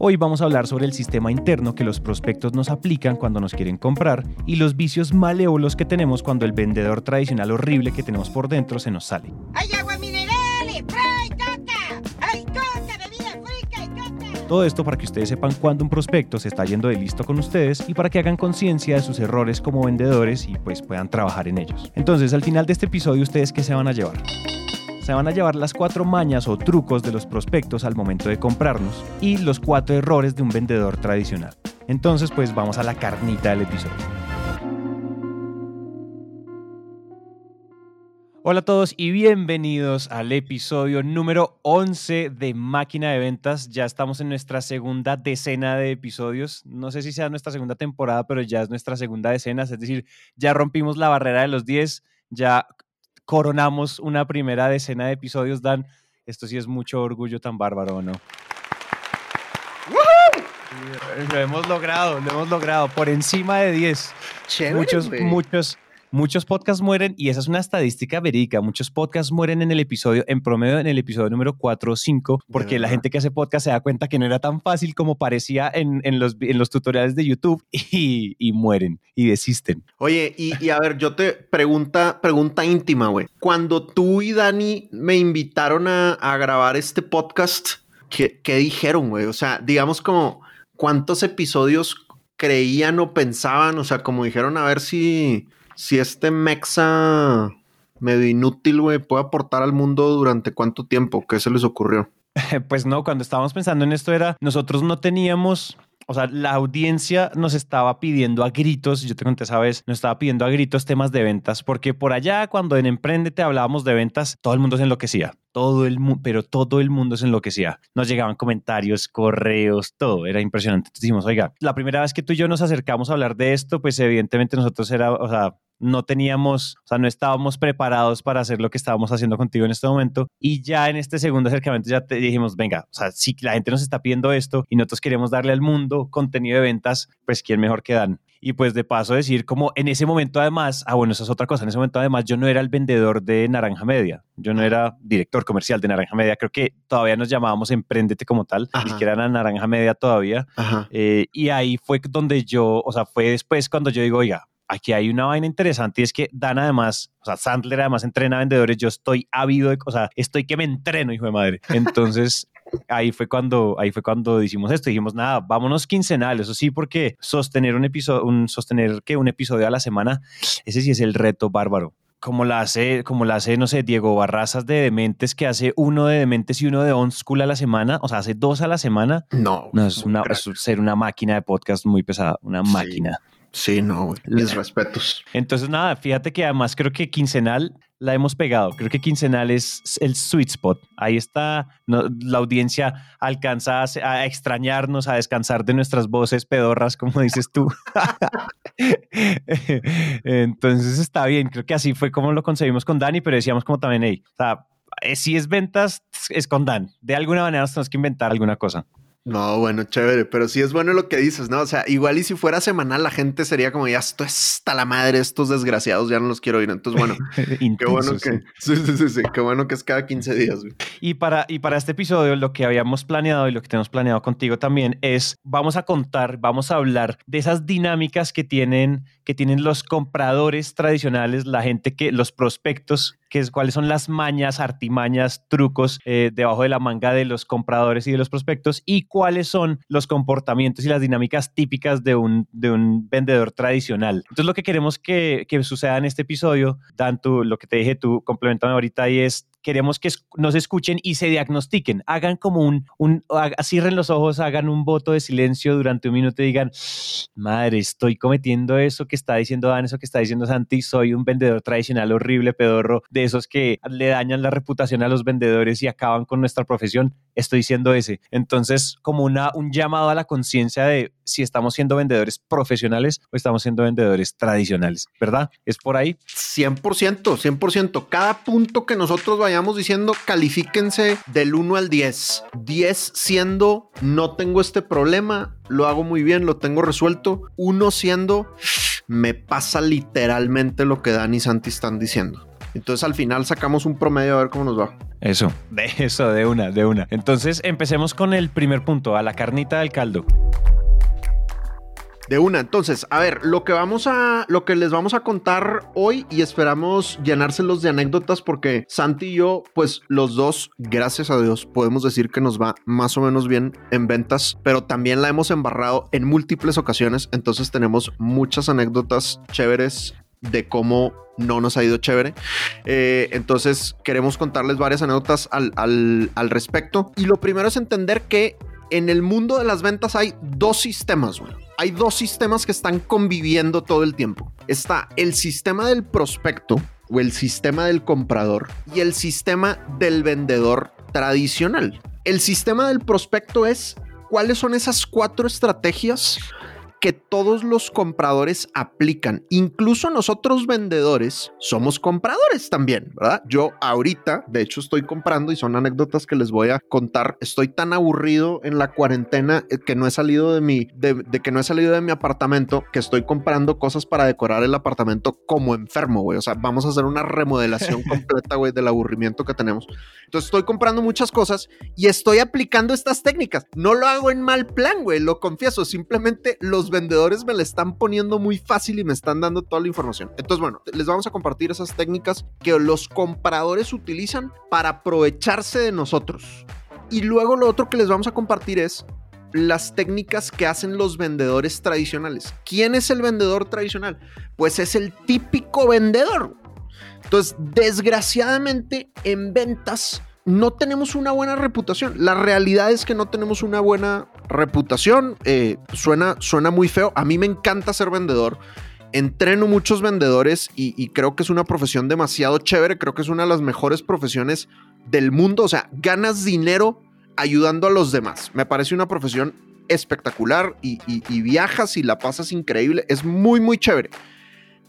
Hoy vamos a hablar sobre el sistema interno que los prospectos nos aplican cuando nos quieren comprar y los vicios malévolos que tenemos cuando el vendedor tradicional horrible que tenemos por dentro se nos sale. ¡Hay agua mineral! ¡Spray, coca! ¡Hay coca, bebida fresca y coca! Todo esto para que ustedes sepan cuándo un prospecto se está yendo de listo con ustedes y para que hagan conciencia de sus errores como vendedores y pues puedan trabajar en ellos. Entonces, al final de este episodio, ¿ustedes qué se van a llevar? Se van a llevar las cuatro mañas o trucos de los prospectos al momento de comprarnos y los cuatro errores de un vendedor tradicional. Entonces, pues vamos a la carnita del episodio. Hola a todos y bienvenidos al episodio número 11 de Máquina de Ventas. Ya estamos en nuestra segunda decena de episodios. No sé si sea nuestra segunda temporada, pero ya es nuestra segunda decena. Es decir, ya rompimos la barrera de los 10, ya coronamos una primera decena de episodios, Dan. Esto sí es mucho orgullo tan bárbaro, ¿no? Lo hemos logrado, lo hemos logrado por encima de 10. muchos, muchos, muchos podcasts mueren, y esa es una estadística verídica, muchos podcasts mueren en el episodio, en promedio en el episodio número 4 o 5, porque la gente que hace podcast se da cuenta que no era tan fácil como parecía en, en, los, en los, tutoriales de YouTube y, y, mueren y desisten. Oye, y, y, a ver, yo te pregunta, pregunta íntima, güey. Cuando tú y Dani me invitaron a, a grabar este podcast, ¿qué, qué dijeron, güey? O sea, digamos como, ¿cuántos episodios creían o pensaban? O sea, como dijeron, a ver si si este mexa medio inútil, güey, puede aportar al mundo durante cuánto tiempo? ¿Qué se les ocurrió? Pues no, cuando estábamos pensando en esto era, nosotros no teníamos o sea, la audiencia nos estaba pidiendo a gritos, yo te conté esa vez, nos estaba pidiendo a gritos temas de ventas, porque por allá cuando en Emprendete hablábamos de ventas, todo el mundo se enloquecía, todo el mundo, pero todo el mundo se enloquecía. Nos llegaban comentarios, correos, todo, era impresionante. Entonces dijimos, oiga, la primera vez que tú y yo nos acercamos a hablar de esto, pues evidentemente nosotros era, o sea, no teníamos, o sea, no estábamos preparados para hacer lo que estábamos haciendo contigo en este momento. Y ya en este segundo acercamiento ya te dijimos, venga, o sea, si la gente nos está pidiendo esto y nosotros queremos darle al mundo contenido de ventas, pues quién mejor que Dan. Y pues de paso decir como en ese momento además, ah bueno, eso es otra cosa, en ese momento además yo no era el vendedor de Naranja Media, yo no era director comercial de Naranja Media, creo que todavía nos llamábamos Emprendete como tal, ni siquiera era Naranja Media todavía. Eh, y ahí fue donde yo, o sea, fue después cuando yo digo, oiga, aquí hay una vaina interesante y es que Dan además, o sea, Sandler además entrena vendedores, yo estoy ávido, de, o sea, estoy que me entreno, hijo de madre. Entonces, ahí fue cuando ahí fue cuando hicimos esto, dijimos, nada, vámonos quincenal, eso sí, porque sostener un episodio, un, sostener que un episodio a la semana, ese sí es el reto bárbaro. Como la hace, como la hace, no sé, Diego Barrazas de Dementes, que hace uno de Dementes y uno de On School a la semana, o sea, hace dos a la semana. No, no es, una, es ser una máquina de podcast muy pesada, una máquina. Sí, no, mis respetos. Entonces, nada, fíjate que además creo que quincenal la hemos pegado. Creo que quincenal es el sweet spot. Ahí está, no, la audiencia alcanza a, a, extrañarnos, a descansar de nuestras voces pedorras, como dices tú. Entonces está bien, creo que así fue como lo concebimos con Dani, pero decíamos como también, hey, o sea, eh, si es ventas, es con Dan. De alguna manera nos tenemos que inventar alguna cosa. No, bueno, chévere, pero sí es bueno lo que dices, ¿no? O sea, igual y si fuera semanal, la gente sería como, ya, esto está la madre, estos desgraciados, ya no los quiero oír. Entonces, bueno, qué bueno que, sí. Sí, sí, sí, qué bueno que es cada 15 días. Güey. Y para, y para este episodio, lo que habíamos planeado y lo que tenemos planeado contigo también es, vamos a contar, vamos a hablar de esas dinámicas que tienen, que tienen los compradores tradicionales, la gente que, los prospectos que es, cuáles son las mañas, artimañas, trucos eh, debajo de la manga de los compradores y de los prospectos y cuáles son los comportamientos y las dinámicas típicas de un, de un vendedor tradicional. Entonces lo que queremos que, que suceda en este episodio, tanto lo que te dije tú, complementame ahorita, y es queremos que nos escuchen y se diagnostiquen, hagan como un, un, cierren los ojos, hagan un voto de silencio durante un minuto y digan, madre, estoy cometiendo eso que está diciendo Dan, eso que está diciendo Santi, soy un vendedor tradicional horrible, pedorro, de esos que le dañan la reputación a los vendedores y acaban con nuestra profesión, estoy diciendo ese. Entonces, como una, un llamado a la conciencia de si estamos siendo vendedores profesionales o estamos siendo vendedores tradicionales, ¿verdad? ¿Es por ahí? 100%, 100%. Cada punto que nosotros vayamos diciendo, califíquense del 1 al 10. 10 siendo, no tengo este problema, lo hago muy bien, lo tengo resuelto. 1 siendo, me pasa literalmente lo que Dani y Santi están diciendo. Entonces al final sacamos un promedio a ver cómo nos va. Eso, de eso, de una, de una. Entonces empecemos con el primer punto, a la carnita del caldo. De una, entonces, a ver, lo que vamos a, lo que les vamos a contar hoy y esperamos llenárselos de anécdotas porque Santi y yo, pues los dos, gracias a Dios, podemos decir que nos va más o menos bien en ventas, pero también la hemos embarrado en múltiples ocasiones, entonces tenemos muchas anécdotas chéveres de cómo no nos ha ido chévere. Eh, entonces queremos contarles varias anécdotas al, al, al respecto. Y lo primero es entender que en el mundo de las ventas hay dos sistemas, güey. Hay dos sistemas que están conviviendo todo el tiempo. Está el sistema del prospecto o el sistema del comprador y el sistema del vendedor tradicional. El sistema del prospecto es cuáles son esas cuatro estrategias que todos los compradores aplican. Incluso nosotros vendedores somos compradores también, ¿verdad? Yo ahorita, de hecho, estoy comprando y son anécdotas que les voy a contar. Estoy tan aburrido en la cuarentena eh, que no he salido de mi, de, de que no he salido de mi apartamento, que estoy comprando cosas para decorar el apartamento como enfermo, güey. O sea, vamos a hacer una remodelación completa, güey, del aburrimiento que tenemos. Entonces estoy comprando muchas cosas y estoy aplicando estas técnicas. No lo hago en mal plan, güey, lo confieso. Simplemente los vendedores me la están poniendo muy fácil y me están dando toda la información. Entonces, bueno, les vamos a compartir esas técnicas que los compradores utilizan para aprovecharse de nosotros. Y luego lo otro que les vamos a compartir es las técnicas que hacen los vendedores tradicionales. ¿Quién es el vendedor tradicional? Pues es el típico vendedor. Entonces, desgraciadamente en ventas no tenemos una buena reputación. La realidad es que no tenemos una buena reputación. Eh, suena, suena muy feo. A mí me encanta ser vendedor. Entreno muchos vendedores y, creo que es una profesión demasiado chévere. Creo que es una de las mejores profesiones del mundo. O sea, ganas dinero ayudando a los demás. Me parece una profesión espectacular y, y, y viajas y la pasas increíble. Es muy, muy chévere.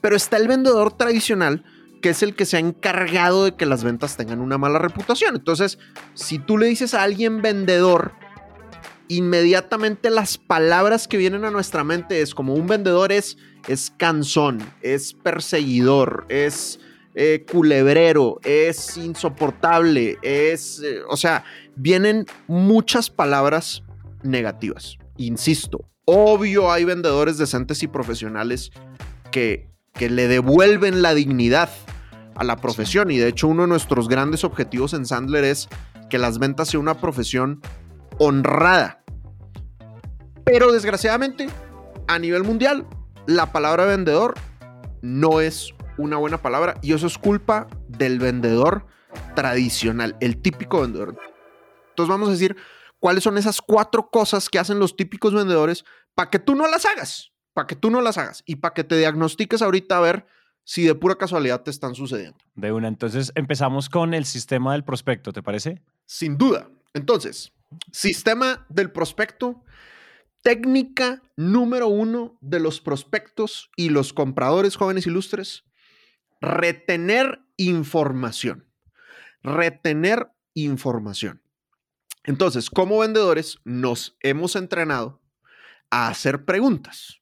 Pero está el vendedor tradicional que es el que se ha encargado de que las ventas tengan una mala reputación. Entonces, si tú le dices a alguien vendedor, inmediatamente las palabras que vienen a nuestra mente es como un vendedor es, es cansón, es perseguidor, es eh, culebrero, es insoportable, es, eh, o sea, vienen muchas palabras negativas. Insisto, obvio hay vendedores decentes y profesionales que, que le devuelven la dignidad a la profesión. Y de hecho, uno de nuestros grandes objetivos en Sandler es que las ventas sea una profesión honrada. Pero desgraciadamente, a nivel mundial, la palabra vendedor no es una buena palabra y eso es culpa del vendedor tradicional, el típico vendedor. Entonces vamos a decir cuáles son esas cuatro cosas que hacen los típicos vendedores para que tú no las hagas, para que tú no las hagas y para que te diagnostiques ahorita a ver si de pura casualidad te están sucediendo. De una, entonces empezamos con el sistema del prospecto, ¿te parece? Sin duda. Entonces, sistema del prospecto, técnica número uno de los prospectos y los compradores jóvenes ilustres, retener información. Retener información. Entonces, como vendedores, nos hemos entrenado a hacer preguntas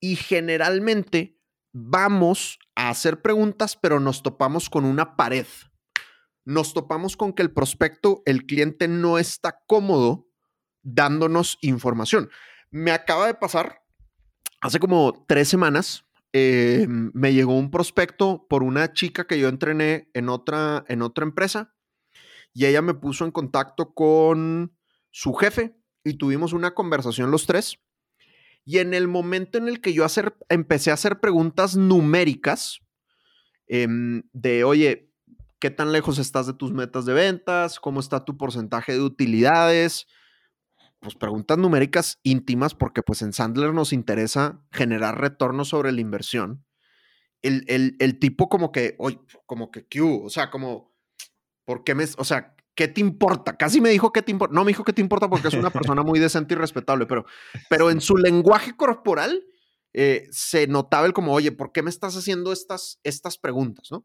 y generalmente vamos a hacer preguntas, pero nos topamos con una pared. Nos topamos con que el prospecto, el cliente no está cómodo dándonos información. Me acaba de pasar, hace como tres semanas, eh, me llegó un prospecto por una chica que yo entrené en otra, en otra empresa y ella me puso en contacto con su jefe y tuvimos una conversación los tres. Y en el momento en el que yo hacer, empecé a hacer preguntas numéricas eh, de, oye, ¿qué tan lejos estás de tus metas de ventas? ¿Cómo está tu porcentaje de utilidades? Pues preguntas numéricas íntimas porque pues en Sandler nos interesa generar retorno sobre la inversión. El, el, tipo como que, oye, como que, ¿qué O sea, como, ¿por qué me, o sea, ¿qué te importa? Casi me dijo, ¿qué te importa? No me dijo, ¿qué te importa? Porque es una persona muy decente y respetable, pero, pero en su lenguaje corporal eh, se notaba el como, oye, ¿por qué me estás haciendo estas, estas preguntas? ¿no?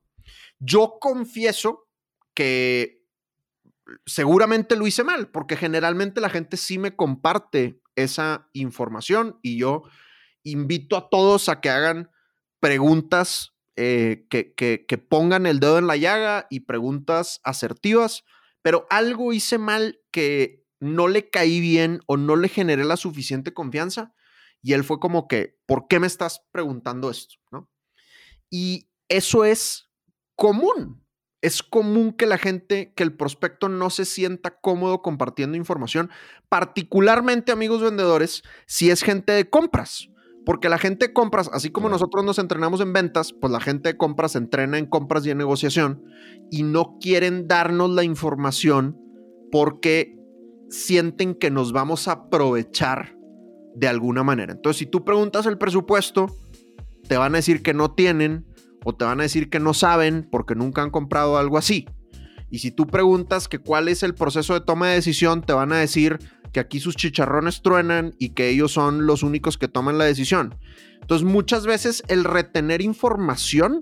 Yo confieso que seguramente lo hice mal, porque generalmente la gente sí me comparte esa información y yo invito a todos a que hagan preguntas eh, que, pongan el dedo en la llaga y preguntas asertivas, pero algo hice mal que no le caí bien o no le generé la suficiente confianza y él fue como que, ¿por qué me estás preguntando esto? ¿No? Y eso es común. Es común que la gente, que el prospecto no se sienta cómodo compartiendo información, particularmente amigos vendedores, si es gente de compras. Porque la gente de compras, así como nosotros nos entrenamos en ventas, pues la gente de compras se entrena en compras y en negociación y no quieren darnos la información porque sienten que nos vamos a aprovechar de alguna manera. Entonces, si tú preguntas el presupuesto, te van a decir que no tienen o te van a decir que no saben porque nunca han comprado algo así. Y si tú preguntas que cuál es el proceso de toma de decisión, te van a decir que aquí sus chicharrones truenan y que ellos son los únicos que toman la decisión. Entonces, muchas veces el retener información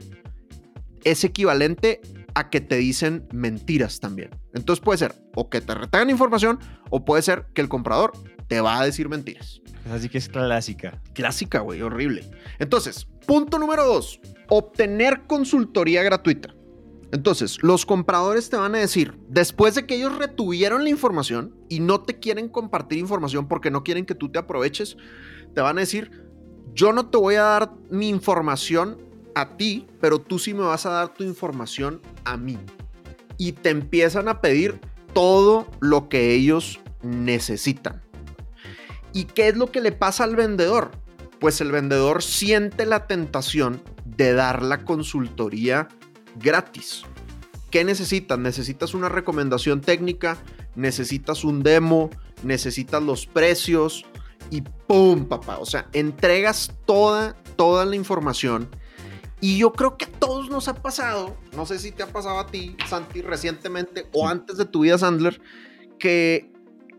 es equivalente a que te dicen mentiras también. Entonces puede ser o que te retengan información o puede ser que el comprador te va a decir mentiras. Así que es clásica. Clásica, güey, horrible. Entonces, punto número dos, obtener consultoría gratuita. Entonces, los compradores te van a decir, después de que ellos retuvieron la información y no te quieren compartir información porque no quieren que tú te aproveches, te van a decir, yo no te voy a dar mi información a ti, pero tú sí me vas a dar tu información a mí. Y te empiezan a pedir todo lo que ellos necesitan. ¿Y qué es lo que le pasa al vendedor? Pues el vendedor siente la tentación de dar la consultoría gratis. ¿Qué necesitas? Necesitas una recomendación técnica, necesitas un demo, necesitas los precios y ¡pum, papá! O sea, entregas toda, toda la información. Y yo creo que a todos nos ha pasado, no sé si te ha pasado a ti, Santi, recientemente o antes de tu vida, Sandler, que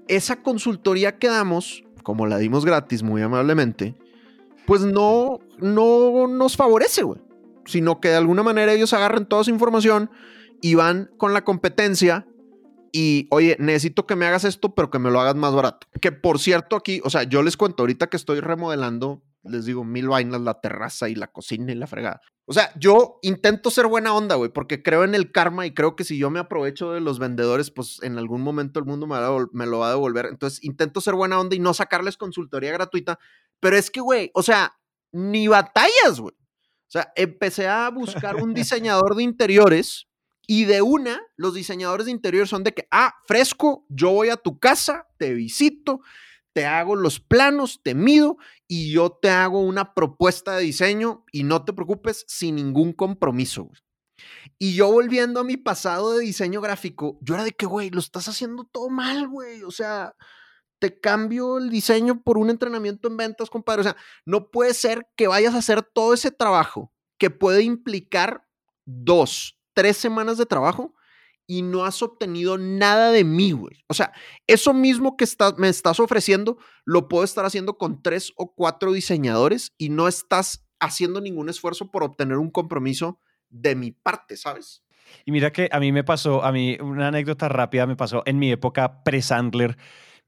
esa consultoría que damos, como la dimos gratis muy amablemente, pues no, no nos favorece, güey. Sino que de alguna manera ellos agarran toda esa información y van con la competencia y, oye, necesito que me hagas esto, pero que me lo hagas más barato. Que por cierto, aquí, o sea, yo les cuento ahorita que estoy remodelando, les digo, mil vainas, la terraza y la cocina y la fregada. O sea, yo intento ser buena onda, güey, porque creo en el karma y creo que si yo me aprovecho de los vendedores, pues en algún momento el mundo me, va lo va a devolver. Entonces, intento ser buena onda y no sacarles consultoría gratuita. Pero es que, güey, o sea, ni batallas, güey. O sea, empecé a buscar un diseñador de interiores y de una, los diseñadores de interiores son de que, ah, fresco, yo voy a tu casa, te visito, te hago los planos, te mido y yo te hago una propuesta de diseño y no te preocupes, sin ningún compromiso. Y yo volviendo a mi pasado de diseño gráfico, yo era de que, güey, lo estás haciendo todo mal, güey. O sea, te cambio el diseño por un entrenamiento en ventas, compadre. O sea, no puede ser que vayas a hacer todo ese trabajo que puede implicar dos, tres semanas de trabajo y no has obtenido nada de mí, güey. O sea, eso mismo que me estás ofreciendo, lo puedo estar haciendo con tres o cuatro diseñadores y no estás haciendo ningún esfuerzo por obtener un compromiso de mi parte, ¿sabes? Y mira que a mí me pasó, a mí una anécdota rápida me pasó en mi época pre-Sandler.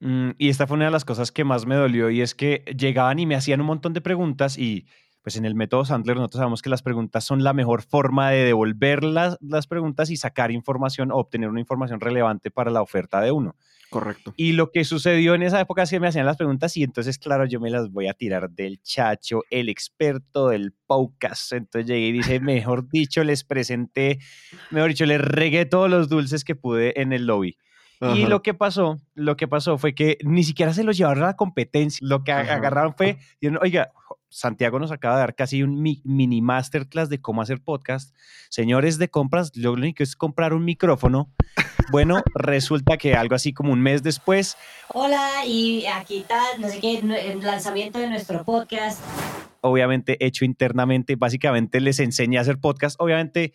mm, Y esta fue una de las cosas que más me dolió y es que llegaban y me hacían un montón de preguntas y pues en el método Sandler nosotros sabemos que las preguntas son la mejor forma de devolver las, las preguntas y sacar información o obtener una información relevante para la oferta de uno. Correcto. Y lo que sucedió en esa época es que me hacían las preguntas y entonces, claro, yo me las voy a tirar del chacho, el experto del podcast. Entonces llegué y dije, mejor dicho, les presenté, mejor dicho, les regué todos los dulces que pude en el lobby. Y lo que pasó, lo que pasó fue que ni siquiera se los llevaron a la competencia. Lo que Ajá. agarraron fue, dijeron, oiga, Santiago nos acaba de dar casi un mi- mini masterclass de cómo hacer podcast. Señores de compras, lo único es comprar un micrófono. Bueno, resulta que algo así como un mes después, Hola, y aquí está, no sé qué, el lanzamiento de nuestro podcast. obviamente hecho internamente, básicamente les enseñé a hacer podcast. Obviamente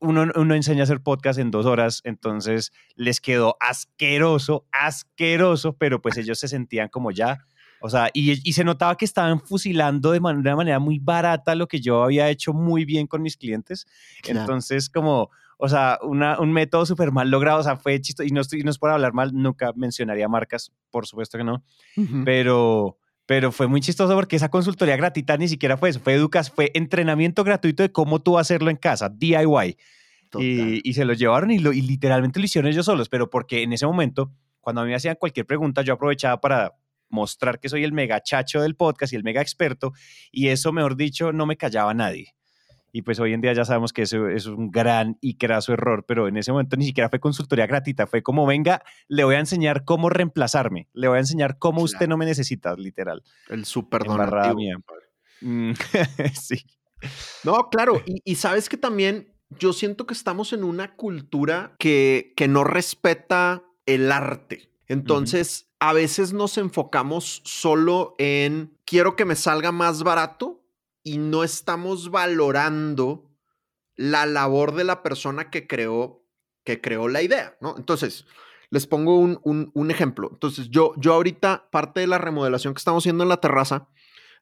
uno, uno enseña a hacer podcast en dos horas, entonces les quedó asqueroso, asqueroso, pero pues ellos se sentían como ya, o sea, y, y se notaba que estaban fusilando de man- una manera muy barata lo que yo había hecho muy bien con mis clientes. Claro. Entonces, como, o sea, una- un método súper mal logrado, o sea, fue chistoso, y no, estoy, no es por hablar mal, nunca mencionaría marcas, por supuesto que no, pero, pero fue muy chistoso porque esa consultoría gratuita ni siquiera fue eso, fue educas, fue entrenamiento gratuito de cómo tú hacerlo en casa, DIY. Y, y se lo llevaron y, lo, y literalmente lo hicieron ellos solos, pero porque en ese momento, cuando a mí me hacían cualquier pregunta, yo aprovechaba para mostrar que soy el mega chacho del podcast y el mega experto, y eso, mejor dicho, no me callaba nadie. Y pues hoy en día ya sabemos que eso es un gran y craso error, pero en ese momento ni siquiera fue consultoría gratuita, fue como, venga, le voy a enseñar cómo reemplazarme, le voy a enseñar cómo usted no me necesita, literal. El super donativo. Mm, sí. No, claro. Y, y sabes que también yo siento que estamos en una cultura que, que no respeta el arte. Entonces, a veces nos enfocamos solo en quiero que me salga más barato y no estamos valorando la labor de la persona que creó, que creó la idea, ¿no? Entonces, les pongo un, un- ejemplo. Entonces, yo, yo ahorita, parte de la remodelación que estamos haciendo en la terraza,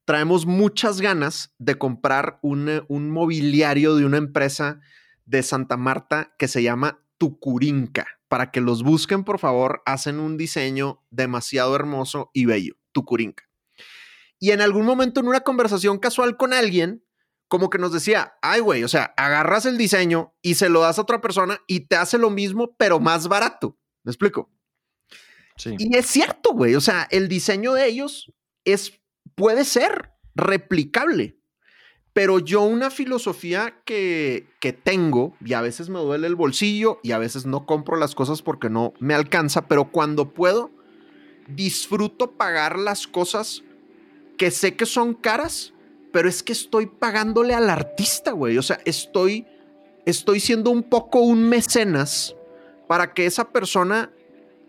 traemos muchas ganas de comprar un, un mobiliario de una empresa de Santa Marta que se llama Tucurinca. Para que los busquen, por favor, hacen un diseño demasiado hermoso y bello. Tucurinca. Y en algún momento en una conversación casual con alguien, como que nos decía, ay, güey, o sea, agarras el diseño y se lo das a otra persona y te hace lo mismo, pero más barato. ¿Me explico? Sí. Y es cierto, güey. O sea, el diseño de ellos es, puede ser replicable. Pero yo una filosofía que, que tengo, y a veces me duele el bolsillo y a veces no compro las cosas porque no me alcanza, pero cuando puedo, disfruto pagar las cosas que sé que son caras, pero es que estoy pagándole al artista, güey. O sea, estoy, estoy siendo un poco un mecenas para que esa persona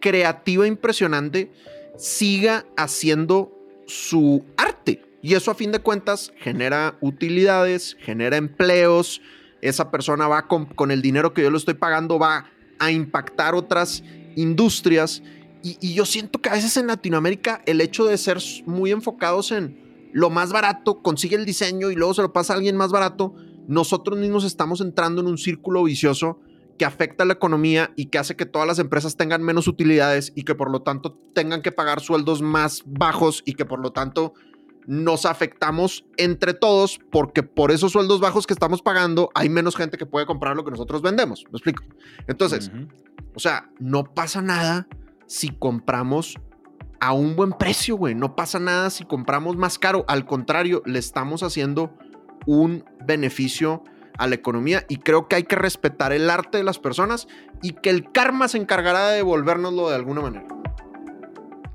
creativa impresionante siga haciendo su arte. Y eso a fin de cuentas genera utilidades, genera empleos. Esa persona va con, con el dinero que yo le estoy pagando, va a impactar otras industrias. Y, y yo siento que a veces en Latinoamérica el hecho de ser muy enfocados en lo más barato, consigue el diseño y luego se lo pasa a alguien más barato, nosotros mismos estamos entrando en un círculo vicioso que afecta a la economía y que hace que todas las empresas tengan menos utilidades y que por lo tanto tengan que pagar sueldos más bajos y que por lo tanto nos afectamos entre todos porque por esos sueldos bajos que estamos pagando hay menos gente que puede comprar lo que nosotros vendemos. ¿Me explico? Entonces, o sea, no pasa nada si compramos a un buen precio, güey. No pasa nada si compramos más caro. Al contrario, le estamos haciendo un beneficio a la economía y creo que hay que respetar el arte de las personas y que el karma se encargará de devolvérnoslo de alguna manera.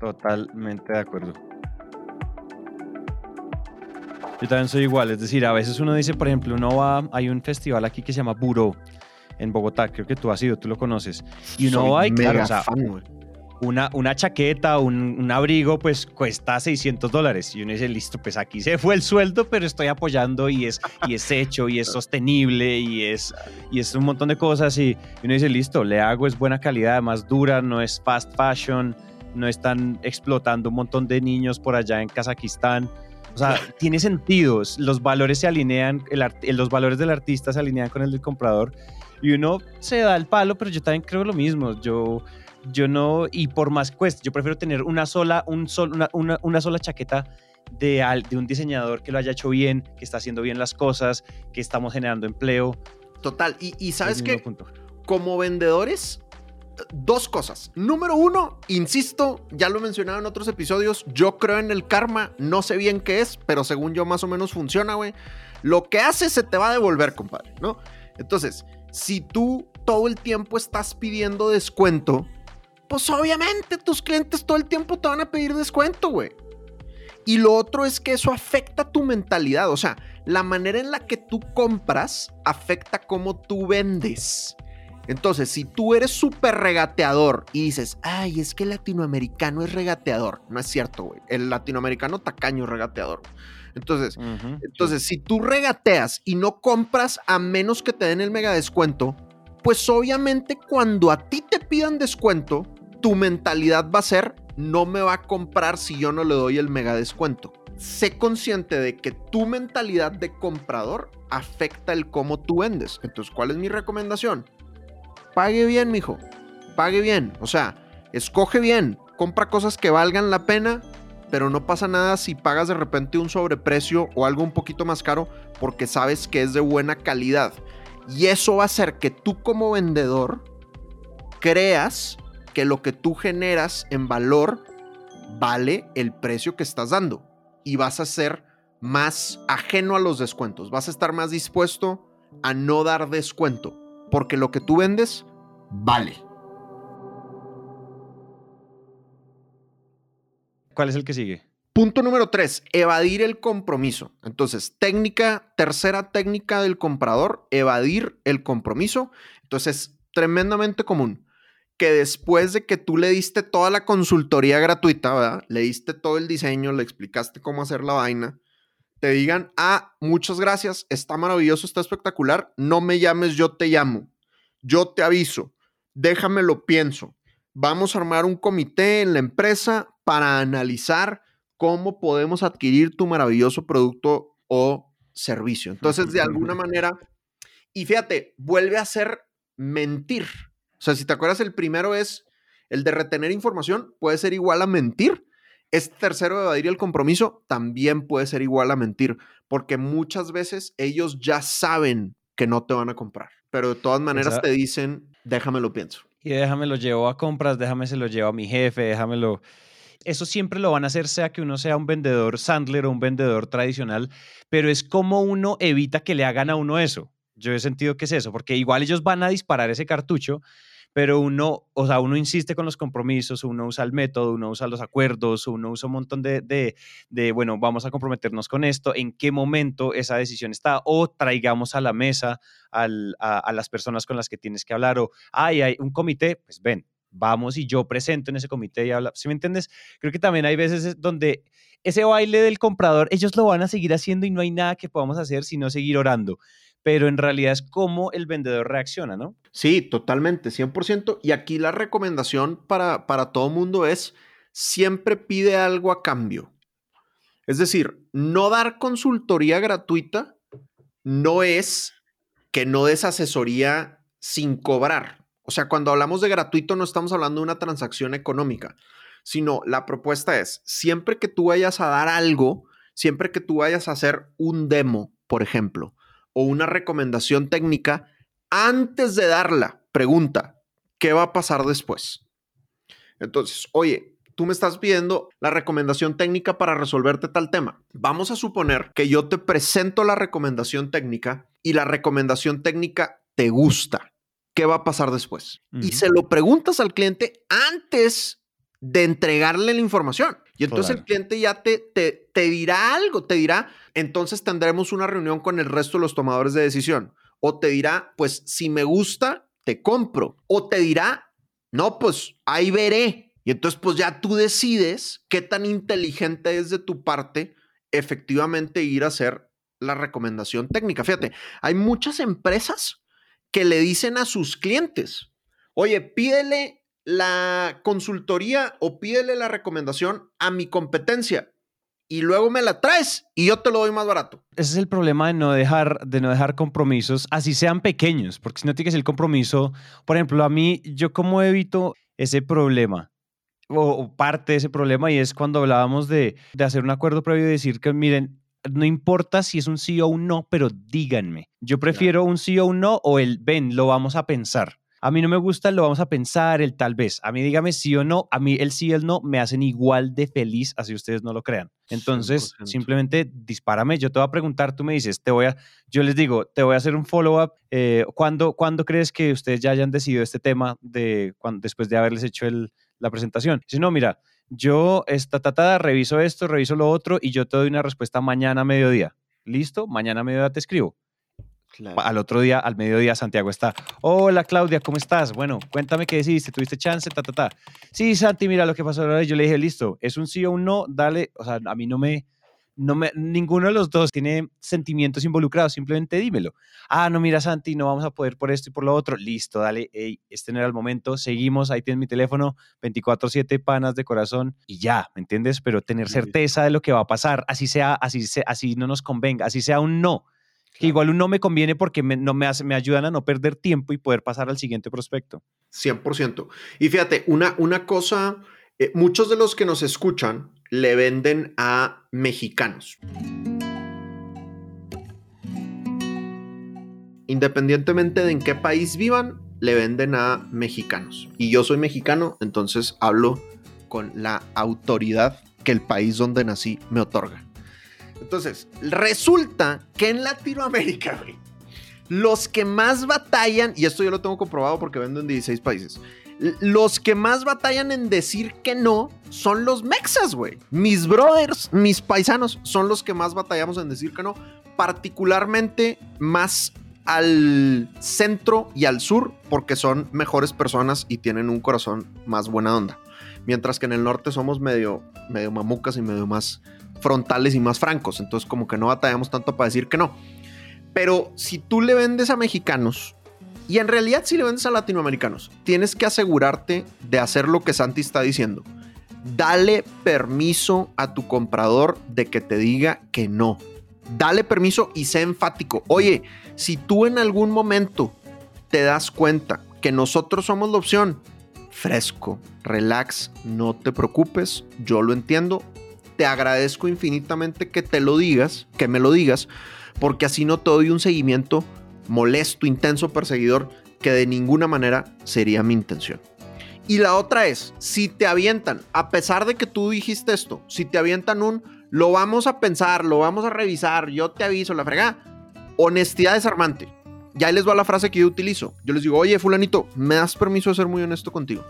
Totalmente de acuerdo. Yo también soy igual, es decir, a veces uno dice, por ejemplo, uno va, hay un festival aquí que se llama Buró en Bogotá, creo que tú has ido, tú lo conoces, y uno Soy va y claro, o sea. Una, una chaqueta, un, un abrigo, pues cuesta 600 dólares. Y uno dice, listo, pues aquí se fue el sueldo, pero estoy apoyando y es, y es hecho y es sostenible y es, y es un montón de cosas. Y uno dice, listo, le hago, es buena calidad, además dura, no es fast fashion, no están explotando un montón de niños por allá en Kazajistán. O sea, tiene sentido, los valores se alinean, el art- los valores del artista se alinean con el del comprador y uno se da el palo, pero yo también creo lo mismo. Yo, yo no, y por más que cueste, yo prefiero tener una sola, un sol, una, una, una sola chaqueta de, al- de un diseñador que lo haya hecho bien, que está haciendo bien las cosas, que estamos generando empleo. Total. Y, y sabes que como vendedores, dos cosas. Número uno, insisto, ya lo he mencionado en otros episodios, yo creo en el karma, no sé bien qué es, pero según yo más o menos funciona, güey. Lo que hace se te va a devolver, compadre, ¿no? Entonces, si tú todo el tiempo estás pidiendo descuento, pues obviamente tus clientes todo el tiempo te van a pedir descuento, güey. Y lo otro es que eso afecta tu mentalidad, o sea, la manera en la que tú compras afecta cómo tú vendes. Entonces, si tú eres súper regateador y dices, ay, es que el latinoamericano es regateador, no es cierto, güey. El latinoamericano tacaño es regateador. Entonces, entonces, si tú regateas y no compras a menos que te den el mega descuento, pues obviamente cuando a ti te pidan descuento, tu mentalidad va a ser, no me va a comprar si yo no le doy el mega descuento. Sé consciente de que tu mentalidad de comprador afecta el cómo tú vendes. Entonces, ¿cuál es mi recomendación? Pague bien, mijo. Pague bien. O sea, escoge bien. Compra cosas que valgan la pena, pero no pasa nada si pagas de repente un sobreprecio o algo un poquito más caro porque sabes que es de buena calidad. Y eso va a hacer que tú como vendedor creas que lo que tú generas en valor vale el precio que estás dando. Y vas a ser más ajeno a los descuentos. Vas a estar más dispuesto a no dar descuento. Porque lo que tú vendes vale. ¿Cuál es el que sigue? Punto número tres, evadir el compromiso. Entonces, técnica, tercera técnica del comprador, evadir el compromiso. Entonces, es tremendamente común que después de que tú le diste toda la consultoría gratuita, ¿verdad? Le diste todo el diseño, le explicaste cómo hacer la vaina, te digan, ah, muchas gracias, está maravilloso, está espectacular, no me llames, yo te llamo, yo te aviso, déjame lo pienso. Vamos a armar un comité en la empresa para analizar cómo podemos adquirir tu maravilloso producto o servicio. Entonces, de alguna manera, y fíjate, vuelve a ser mentir. O sea, si te acuerdas, el primero es el de retener información, puede ser igual a mentir. Este tercero, evadir el compromiso, también puede ser igual a mentir, porque muchas veces ellos ya saben que no te van a comprar, pero de todas maneras te dicen, déjame lo pienso. Y déjame lo llevo a compras, déjame se lo llevo a mi jefe, déjamelo. Eso siempre lo van a hacer, sea que uno sea un vendedor Sandler o un vendedor tradicional, pero es como uno evita que le hagan a uno eso. Yo he sentido que es eso, porque igual ellos van a disparar ese cartucho, pero uno, o sea, uno insiste con los compromisos, uno usa el método, uno usa los acuerdos, uno usa un montón de, de, de, bueno, vamos a comprometernos con esto, en qué momento esa decisión está, o traigamos a la mesa al- a, a las personas con las que tienes que hablar, o, ay, hay un comité, pues ven, vamos y yo presento en ese comité y habla. ¿Sí me entiendes? Creo que también hay veces es donde ese baile del comprador, ellos lo van a seguir haciendo y no hay nada que podamos hacer sino seguir orando. Pero en realidad es cómo el vendedor reacciona, ¿no? Sí, totalmente, 100%. Y aquí la recomendación para, para todo mundo es siempre pide algo a cambio. Es decir, no dar consultoría gratuita no es que no des asesoría sin cobrar. O sea, cuando hablamos de gratuito no estamos hablando de una transacción económica, sino la propuesta es, siempre que tú vayas a dar algo, siempre que tú vayas a hacer un demo, por ejemplo, o una recomendación técnica, antes de darla, pregunta, ¿qué va a pasar después? Entonces, oye, tú me estás pidiendo la recomendación técnica para resolverte tal tema. Vamos a suponer que yo te presento la recomendación técnica y la recomendación técnica te gusta. ¿Qué va a pasar después? Y se lo preguntas al cliente antes de entregarle la información. Y entonces el cliente ya te, te, te dirá algo, te dirá, entonces tendremos una reunión con el resto de los tomadores de decisión. O te dirá, pues si me gusta, te compro. O te dirá, no, pues ahí veré. Y entonces pues ya tú decides qué tan inteligente es de tu parte efectivamente ir a hacer la recomendación técnica. Fíjate, hay muchas empresas que le dicen a sus clientes, oye, pídele la consultoría o pídele la recomendación a mi competencia y luego me la traes y yo te lo doy más barato. Ese es el problema de no dejar, de no dejar compromisos, así sean pequeños, porque si no tienes el compromiso, por ejemplo, a mí, yo cómo evito ese problema o, o parte de ese problema y es cuando hablábamos de, de hacer un acuerdo previo y decir que, miren, no importa si es un sí o un no, pero díganme. Yo prefiero un sí o un no o el ven, lo vamos a pensar. A mí no me gusta lo vamos a pensar, el tal vez. A mí dígame sí o no. A mí el sí y el no me hacen igual de feliz, así ustedes no lo crean. Entonces, 100%. simplemente dispárame. Yo te voy a preguntar, tú me dices, te voy a, yo les digo, te voy a hacer un follow-up. Eh, ¿cuándo, ¿Cuándo crees que ustedes ya hayan decidido este tema de, cuan- después de haberles hecho el, la presentación? Si no, mira, yo esta tatada, reviso esto, reviso lo otro y yo te doy una respuesta mañana a mediodía. ¿Listo? Mañana a mediodía te escribo. Al otro día, al mediodía, Santiago está. Hola Claudia, ¿cómo estás? Bueno, cuéntame qué decidiste, tuviste chance, ta, ta, ta. Sí, Santi, mira lo que pasó ahora. Yo le dije, listo, es un sí o un no, dale. O sea, a mí no me, no me, ninguno de los dos tiene sentimientos involucrados, simplemente dímelo. Ah, no, mira, Santi, no vamos a poder por esto y por lo otro. Listo, dale, hey, este no era el momento, seguimos, ahí tienes mi teléfono, 24-7 panas de corazón y ya, ¿me entiendes? Pero tener certeza de lo que va a pasar, así sea, así, sea, así no nos convenga, así sea un no. Que igual un no me conviene porque me, no me, hace, me ayudan a no perder tiempo y poder pasar al siguiente prospecto. 100%. Y fíjate, una, una cosa, eh, muchos de los que nos escuchan le venden a mexicanos. Independientemente de en qué país vivan, le venden a mexicanos. Y yo soy mexicano, entonces hablo con la autoridad que el país donde nací me otorga. Entonces, resulta que en Latinoamérica, los que más batallan, y esto yo lo tengo comprobado porque vendo en 16 países, los que más batallan en decir que no son los mexas, güey. Mis brothers, mis paisanos, son los que más batallamos en decir que no, particularmente más al centro y al sur, porque son mejores personas y tienen un corazón más buena onda. Mientras que en el norte somos medio, medio mamucas y medio más frontales y más francos. Entonces, como que no batallamos tanto para decir que no. Pero si tú le vendes a mexicanos, y en realidad si le vendes a latinoamericanos, tienes que asegurarte de hacer lo que Santi está diciendo. Dale permiso a tu comprador de que te diga que no. Dale permiso y sé enfático. Oye, si tú en algún momento te das cuenta que nosotros somos la opción, fresco, relax, no te preocupes, yo lo entiendo. Te agradezco infinitamente que te lo digas, que me lo digas, porque así no te doy un seguimiento molesto, intenso, perseguidor, que de ninguna manera sería mi intención. Y la otra es, si te avientan, a pesar de que tú dijiste esto, si te avientan un, lo vamos a pensar, lo vamos a revisar, yo te aviso, la fregada, honestidad desarmante. Ya ahí les va la frase que yo utilizo. Yo les digo, oye, fulanito, ¿me das permiso de ser muy honesto contigo?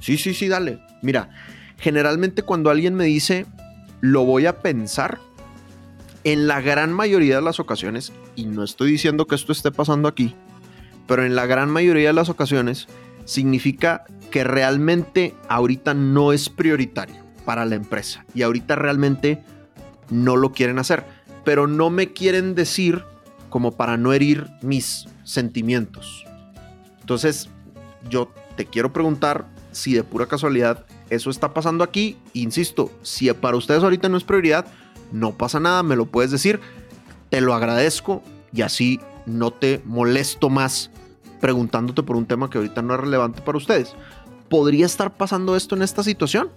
Sí, sí, sí, dale. Mira, generalmente cuando alguien me dice, lo voy a pensar, en la gran mayoría de las ocasiones, y no estoy diciendo que esto esté pasando aquí, pero en la gran mayoría de las ocasiones significa que realmente ahorita no es prioritario para la empresa y ahorita realmente no lo quieren hacer, pero no me quieren decir como para no herir mis sentimientos. Entonces, yo te quiero preguntar si de pura casualidad eso está pasando aquí. Insisto, si para ustedes ahorita no es prioridad, no pasa nada, me lo puedes decir, te lo agradezco y así no te molesto más preguntándote por un tema que ahorita no es relevante para ustedes. ¿Podría estar pasando esto en esta situación?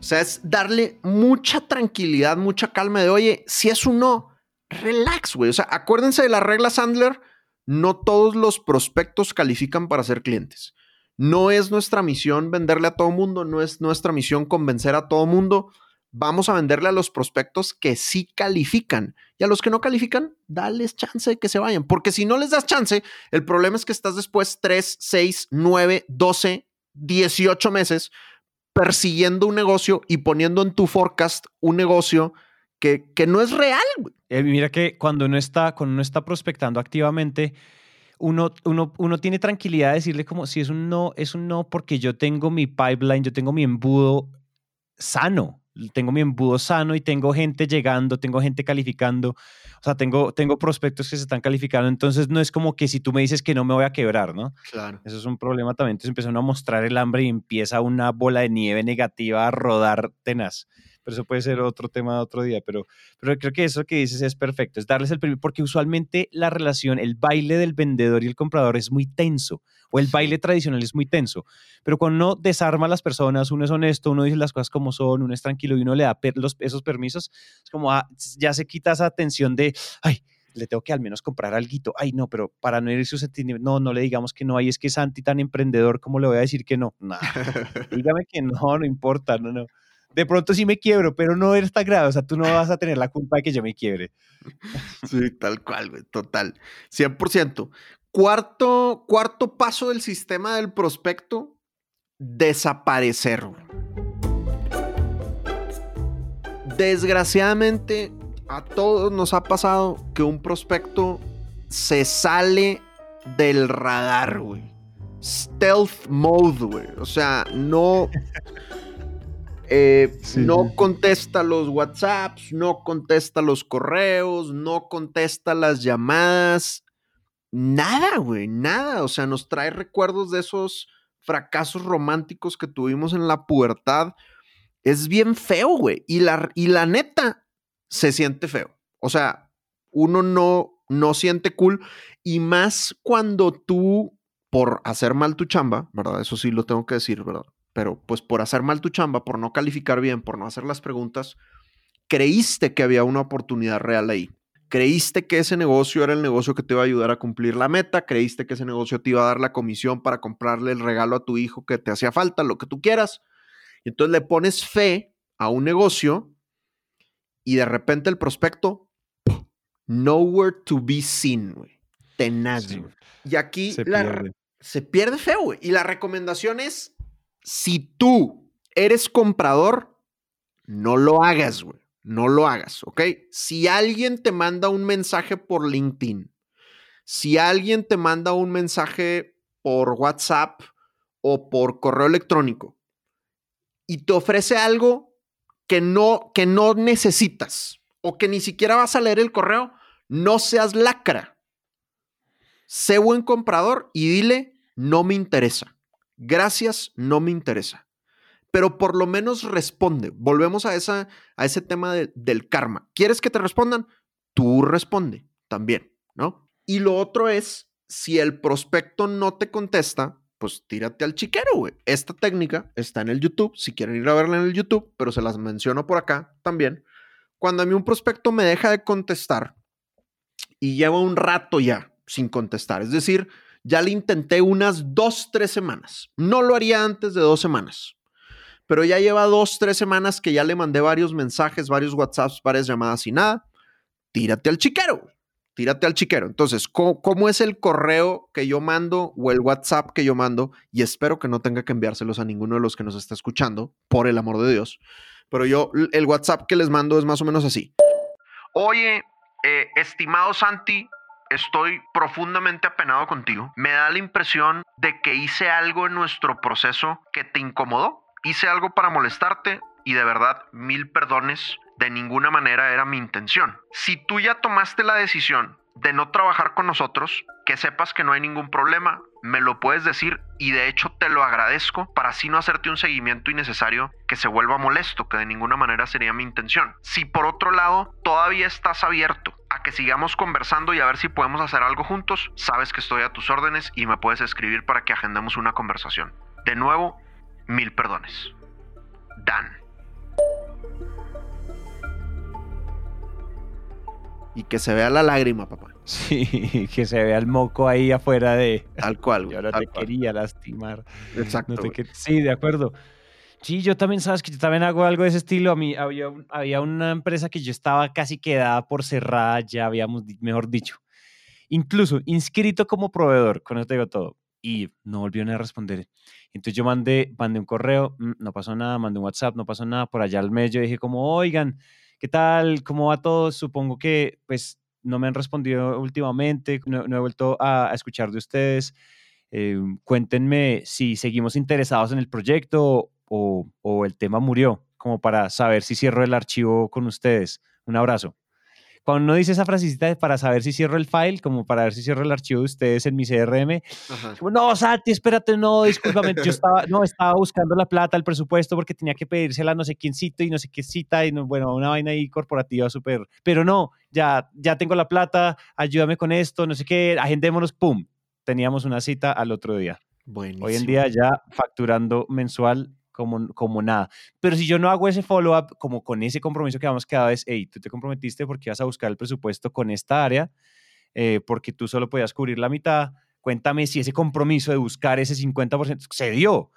O sea, es darle mucha tranquilidad, mucha calma de, oye, si es un no, relax, güey. O sea, acuérdense de la regla Sandler, no todos los prospectos califican para ser clientes. No es nuestra misión venderle a todo mundo, no es nuestra misión convencer a todo mundo. Vamos a venderle a los prospectos que sí califican. Y a los que no califican, dales chance de que se vayan. Porque si no les das chance, el problema es que estás después 3, 6, 9, 12, 18 meses persiguiendo un negocio y poniendo en tu forecast un negocio que, que no es real. Eh, mira que cuando uno está, cuando uno está prospectando activamente, uno, uno, uno tiene tranquilidad de decirle como si es un no, es un no porque yo tengo mi pipeline, yo tengo mi embudo sano, tengo mi embudo sano y tengo gente llegando, tengo gente calificando, o sea, tengo, tengo prospectos que se están calificando, entonces no es como que si tú me dices que no me voy a quebrar, ¿no? Claro. Eso es un problema también, entonces empieza uno a mostrar el hambre y empieza una bola de nieve negativa a rodar tenaz. Pero eso puede ser otro tema de otro día, pero, pero creo que eso que dices es perfecto, es darles el primer, porque usualmente la relación, el baile del vendedor y el comprador es muy tenso, o el baile tradicional es muy tenso, pero cuando uno desarma a las personas, uno es honesto, uno dice las cosas como son, uno es tranquilo y uno le da per- los, esos permisos, es como, ah, ya se quita esa tensión de, ay, le tengo que al menos comprar algo. Ay, no, pero para no herir sus sentimientos, no, no le digamos que no. Ay, es que Santi tan emprendedor, ¿cómo le voy a decir que no? Nah, dígame que no, no importa, no, no. De pronto sí me quiebro, pero no eres tan grave. O sea, tú no vas a tener la culpa de que yo me quiebre. Sí, tal cual, güey, total. 100%. Cuarto, cuarto paso del sistema del prospecto, desaparecer. Desgraciadamente, a todos nos ha pasado que un prospecto se sale del radar, güey. Stealth mode, güey. O sea, no... eh, Sí, no contesta los WhatsApps, no contesta los correos, no contesta las llamadas. Nada, güey, nada. O sea, nos trae recuerdos de esos fracasos románticos que tuvimos en la pubertad. Es bien feo, güey. Y la, y la neta, se siente feo. O sea, uno no, no siente cool. Y más cuando tú, por hacer mal tu chamba, ¿verdad? Eso sí lo tengo que decir, ¿verdad? Pero pues por hacer mal tu chamba, por no calificar bien, por no hacer las preguntas, creíste que había una oportunidad real ahí. Creíste que ese negocio era el negocio que te iba a ayudar a cumplir la meta, creíste que ese negocio te iba a dar la comisión para comprarle el regalo a tu hijo que te hacía falta, lo que tú quieras. Y entonces le pones fe a un negocio y de repente el prospecto, nowhere to be seen, güey. Tenaz, Sí. Y aquí Se la, pierde. se pierde feo, güey. Y la recomendación es, si tú eres comprador, no lo hagas, güey. No lo hagas, ¿ok? Si alguien te manda un mensaje por LinkedIn, si alguien te manda un mensaje por WhatsApp o por correo electrónico y te ofrece algo que no, que no necesitas o que ni siquiera vas a leer el correo, no seas lacra. Sé buen comprador y dile, no me interesa. Gracias, no me interesa. Pero por lo menos responde. Volvemos a, esa, a ese tema de- del karma. ¿Quieres que te respondan? Tú responde también, ¿no? Y lo otro es, si el prospecto no te contesta, pues tírate al chiquero, güey. Esta técnica está en el YouTube, si quieren ir a verla en el YouTube, pero se las menciono por acá también. Cuando a mí un prospecto me deja de contestar y lleva un rato ya sin contestar, es decir, ya le intenté unas dos, tres semanas. No lo haría antes de dos semanas, pero ya lleva dos, tres semanas que ya le mandé varios mensajes, varios WhatsApps, varias llamadas y nada. Tírate al chiquero. Tírate al chiquero. Entonces, ¿cómo, cómo es el correo que yo mando o el WhatsApp que yo mando? Y espero que no tenga que enviárselos a ninguno de los que nos está escuchando, por el amor de Dios. Pero yo, el WhatsApp que les mando es más o menos así. Oye, eh, estimado Santi, estoy profundamente apenado contigo. Me da la impresión de que hice algo en nuestro proceso que te incomodó. Hice algo para molestarte y de verdad, mil perdones. De ninguna manera era mi intención. Si tú ya tomaste la decisión de no trabajar con nosotros, que sepas que no hay ningún problema, me lo puedes decir y de hecho te lo agradezco para así no hacerte un seguimiento innecesario que se vuelva molesto, que de ninguna manera sería mi intención. Si por otro lado todavía estás abierto a que sigamos conversando y a ver si podemos hacer algo juntos, sabes que estoy a tus órdenes y me puedes escribir para que agendemos una conversación. De nuevo, mil perdones. Dan. Y que se vea la lágrima, papá. Sí, que se vea el moco ahí afuera de. Tal cual, güey. Yo no te cual. quería lastimar. Exacto. No te Sí, de acuerdo. Sí, yo también, sabes que yo también hago algo de ese estilo. A mí había, había una empresa que yo estaba casi quedada por cerrada, ya habíamos, mejor dicho, incluso inscrito como proveedor, con eso te digo todo. Y no volvieron a responder. Entonces yo mandé, mandé un correo, mm, no pasó nada, mandé un WhatsApp, no pasó nada. Por allá al mes yo dije como, oigan, ¿qué tal? ¿Cómo va todo? Supongo que pues no me han respondido últimamente, no, no he vuelto a, a escuchar de ustedes. Eh, cuéntenme si seguimos interesados en el proyecto o, o el tema murió, como para saber si cierro el archivo con ustedes. Un abrazo. Cuando uno dice esa frasecita de para saber si cierro el file, como para ver si cierro el archivo de ustedes en mi CRM, Ajá. no, Santi, espérate, no, discúlpame, yo estaba, no, estaba buscando la plata, el presupuesto, porque tenía que pedírsela a no sé quiéncito y no sé qué cita, y no, bueno, una vaina ahí corporativa súper, pero no, ya, ya tengo la plata, ayúdame con esto, no sé qué, agendémonos, pum, teníamos una cita al otro día. Buenísimo. Hoy en día ya facturando mensual como, como nada. Pero si yo no hago ese follow-up, como con ese compromiso que habíamos quedado, es, hey, tú te comprometiste porque ibas a buscar el presupuesto con esta área, eh, porque tú solo podías cubrir la mitad. Cuéntame si ese compromiso de buscar ese 50% se dio.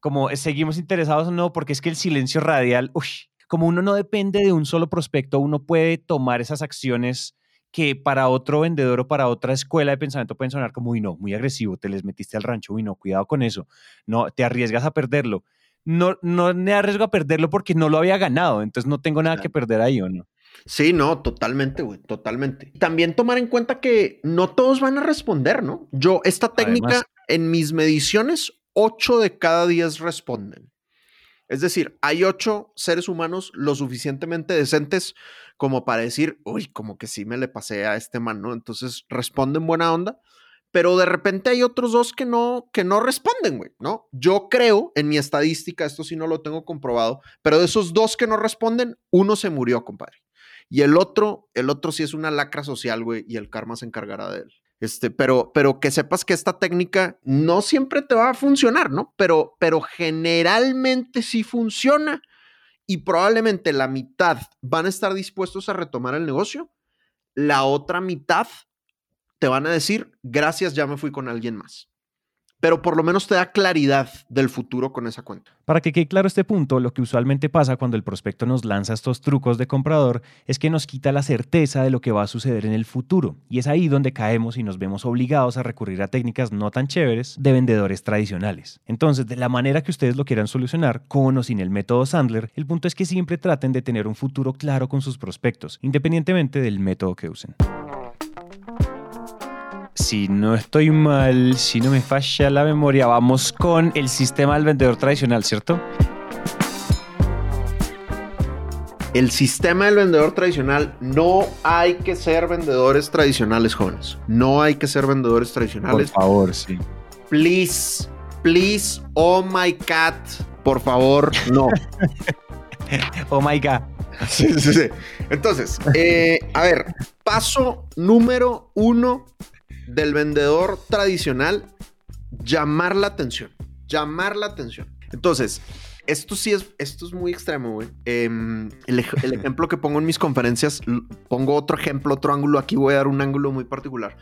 Como eh, seguimos interesados o no, porque es que el silencio radial, uy, como uno no depende de un solo prospecto, uno puede tomar esas acciones que para otro vendedor o para otra escuela de pensamiento pueden sonar como, uy, no, muy agresivo, te les metiste al rancho, uy, no, cuidado con eso, no, te arriesgas a perderlo. No, no me arriesgo a perderlo porque no lo había ganado, entonces no tengo nada que perder ahí, ¿o no? Sí, no, totalmente, güey, totalmente. También tomar en cuenta que no todos van a responder, ¿no? Yo, esta técnica, Además- en mis mediciones, 8 de cada 10 responden. Es decir, hay ocho seres humanos lo suficientemente decentes como para decir, uy, como que sí me le pasé a este man, ¿no? Entonces responden buena onda, pero de repente hay otros dos que no, que no responden, güey, ¿no? Yo creo, en mi estadística, esto sí no lo tengo comprobado, pero de esos dos que no responden, uno se murió, compadre. Y el otro, el otro sí es una lacra social, güey, y el karma se encargará de él. Este, pero, pero que sepas que esta técnica no siempre te va a funcionar, ¿no? Pero, pero generalmente sí funciona y probablemente la mitad van a estar dispuestos a retomar el negocio, la otra mitad te van a decir, gracias, ya me fui con alguien más pero por lo menos te da claridad del futuro con esa cuenta. Para que quede claro este punto, lo que usualmente pasa cuando el prospecto nos lanza estos trucos de comprador es que nos quita la certeza de lo que va a suceder en el futuro. Y es ahí donde caemos y nos vemos obligados a recurrir a técnicas no tan chéveres de vendedores tradicionales. Entonces, de la manera que ustedes lo quieran solucionar, con o sin el método Sandler, el punto es que siempre traten de tener un futuro claro con sus prospectos, independientemente del método que usen si no estoy mal, si no me falla la memoria, vamos con el sistema del vendedor tradicional, ¿cierto? El sistema del vendedor tradicional, no hay que ser vendedores tradicionales, jóvenes. No hay que ser vendedores tradicionales. Por favor, sí. Please, please, oh my cat, por favor, no. oh my god. Sí, sí, sí. Entonces, eh, a ver, paso número uno del vendedor tradicional, llamar la atención. Llamar la atención. Entonces, esto sí es, esto es muy extremo. Em, el, el, ejemplo que pongo en mis conferencias, pongo otro ejemplo, otro ángulo. Aquí voy a dar un ángulo muy particular.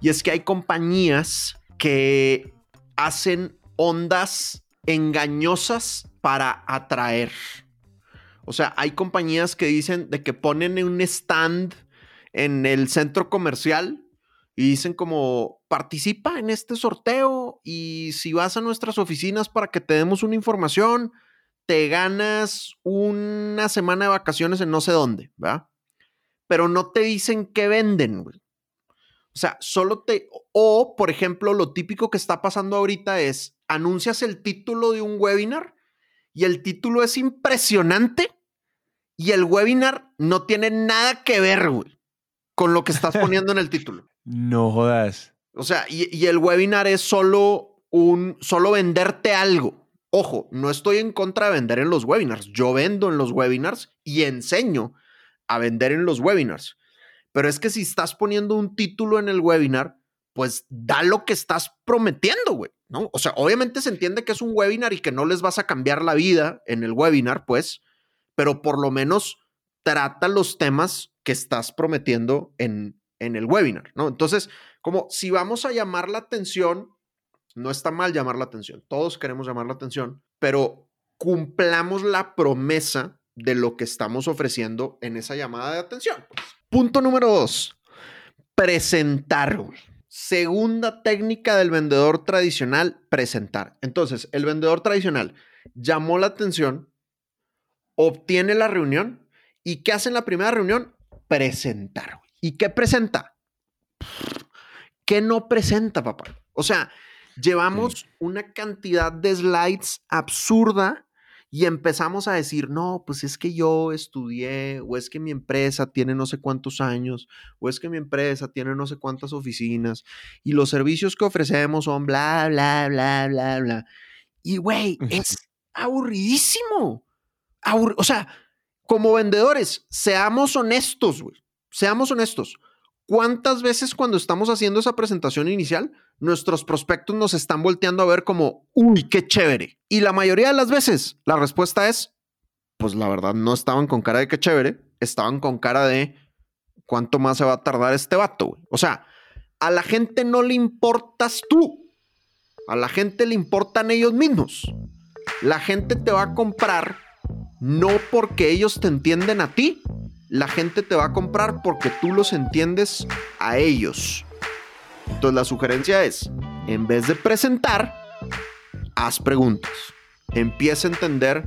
Y es que hay compañías que hacen ondas engañosas para atraer. O sea, hay compañías que dicen de que ponen un stand en el centro comercial y dicen como, participa en este sorteo y si vas a nuestras oficinas para que te demos una información, te ganas una semana de vacaciones en no sé dónde, ¿va? Pero no te dicen qué venden, güey. O sea, solo te... O, por ejemplo, lo típico que está pasando ahorita es, anuncias el título de un webinar y el título es impresionante y el webinar no tiene nada que ver, güey, con lo que estás poniendo en el título. No jodas. O sea, y, el webinar es solo un, solo venderte algo. Ojo, no estoy en contra de vender en los webinars. Yo vendo en los webinars y enseño a vender en los webinars. Pero es que si estás poniendo un título en el webinar, pues da lo que estás prometiendo, güey, ¿no? O sea, obviamente se entiende que es un webinar y que no les vas a cambiar la vida en el webinar, pues, pero por lo menos trata los temas que estás prometiendo en, en el webinar, ¿no? Entonces, como si vamos a llamar la atención, no está mal llamar la atención, todos queremos llamar la atención, pero cumplamos la promesa de lo que estamos ofreciendo en esa llamada de atención. Punto número dos, presentar. Segunda técnica del vendedor tradicional, presentar. Entonces, el vendedor tradicional llamó la atención, obtiene la reunión y ¿qué hace en la primera reunión? Presentar. ¿Y qué presenta? ¿Qué no presenta, papá? O sea, llevamos una cantidad de slides absurda y empezamos a decir, no, pues es que yo estudié, o es que mi empresa tiene no sé cuántos años, o es que mi empresa tiene no sé cuántas oficinas, y los servicios que ofrecemos son bla, bla, bla, bla, bla. Y, güey, es aburridísimo. o sea, como vendedores, seamos honestos, güey seamos honestos, ¿cuántas veces cuando estamos haciendo esa presentación inicial, nuestros prospectos nos están volteando a ver como, uy, qué chévere? Y la mayoría de las veces la respuesta es, pues la verdad no estaban con cara de qué chévere, estaban con cara de cuánto más se va a tardar este vato. O sea, a la gente no le importas tú, a la gente le importan ellos mismos. La gente te va a comprar no porque ellos te entienden a ti, la gente te va a comprar porque tú los entiendes a ellos. Entonces la sugerencia es, en vez de presentar, haz preguntas. Empieza a entender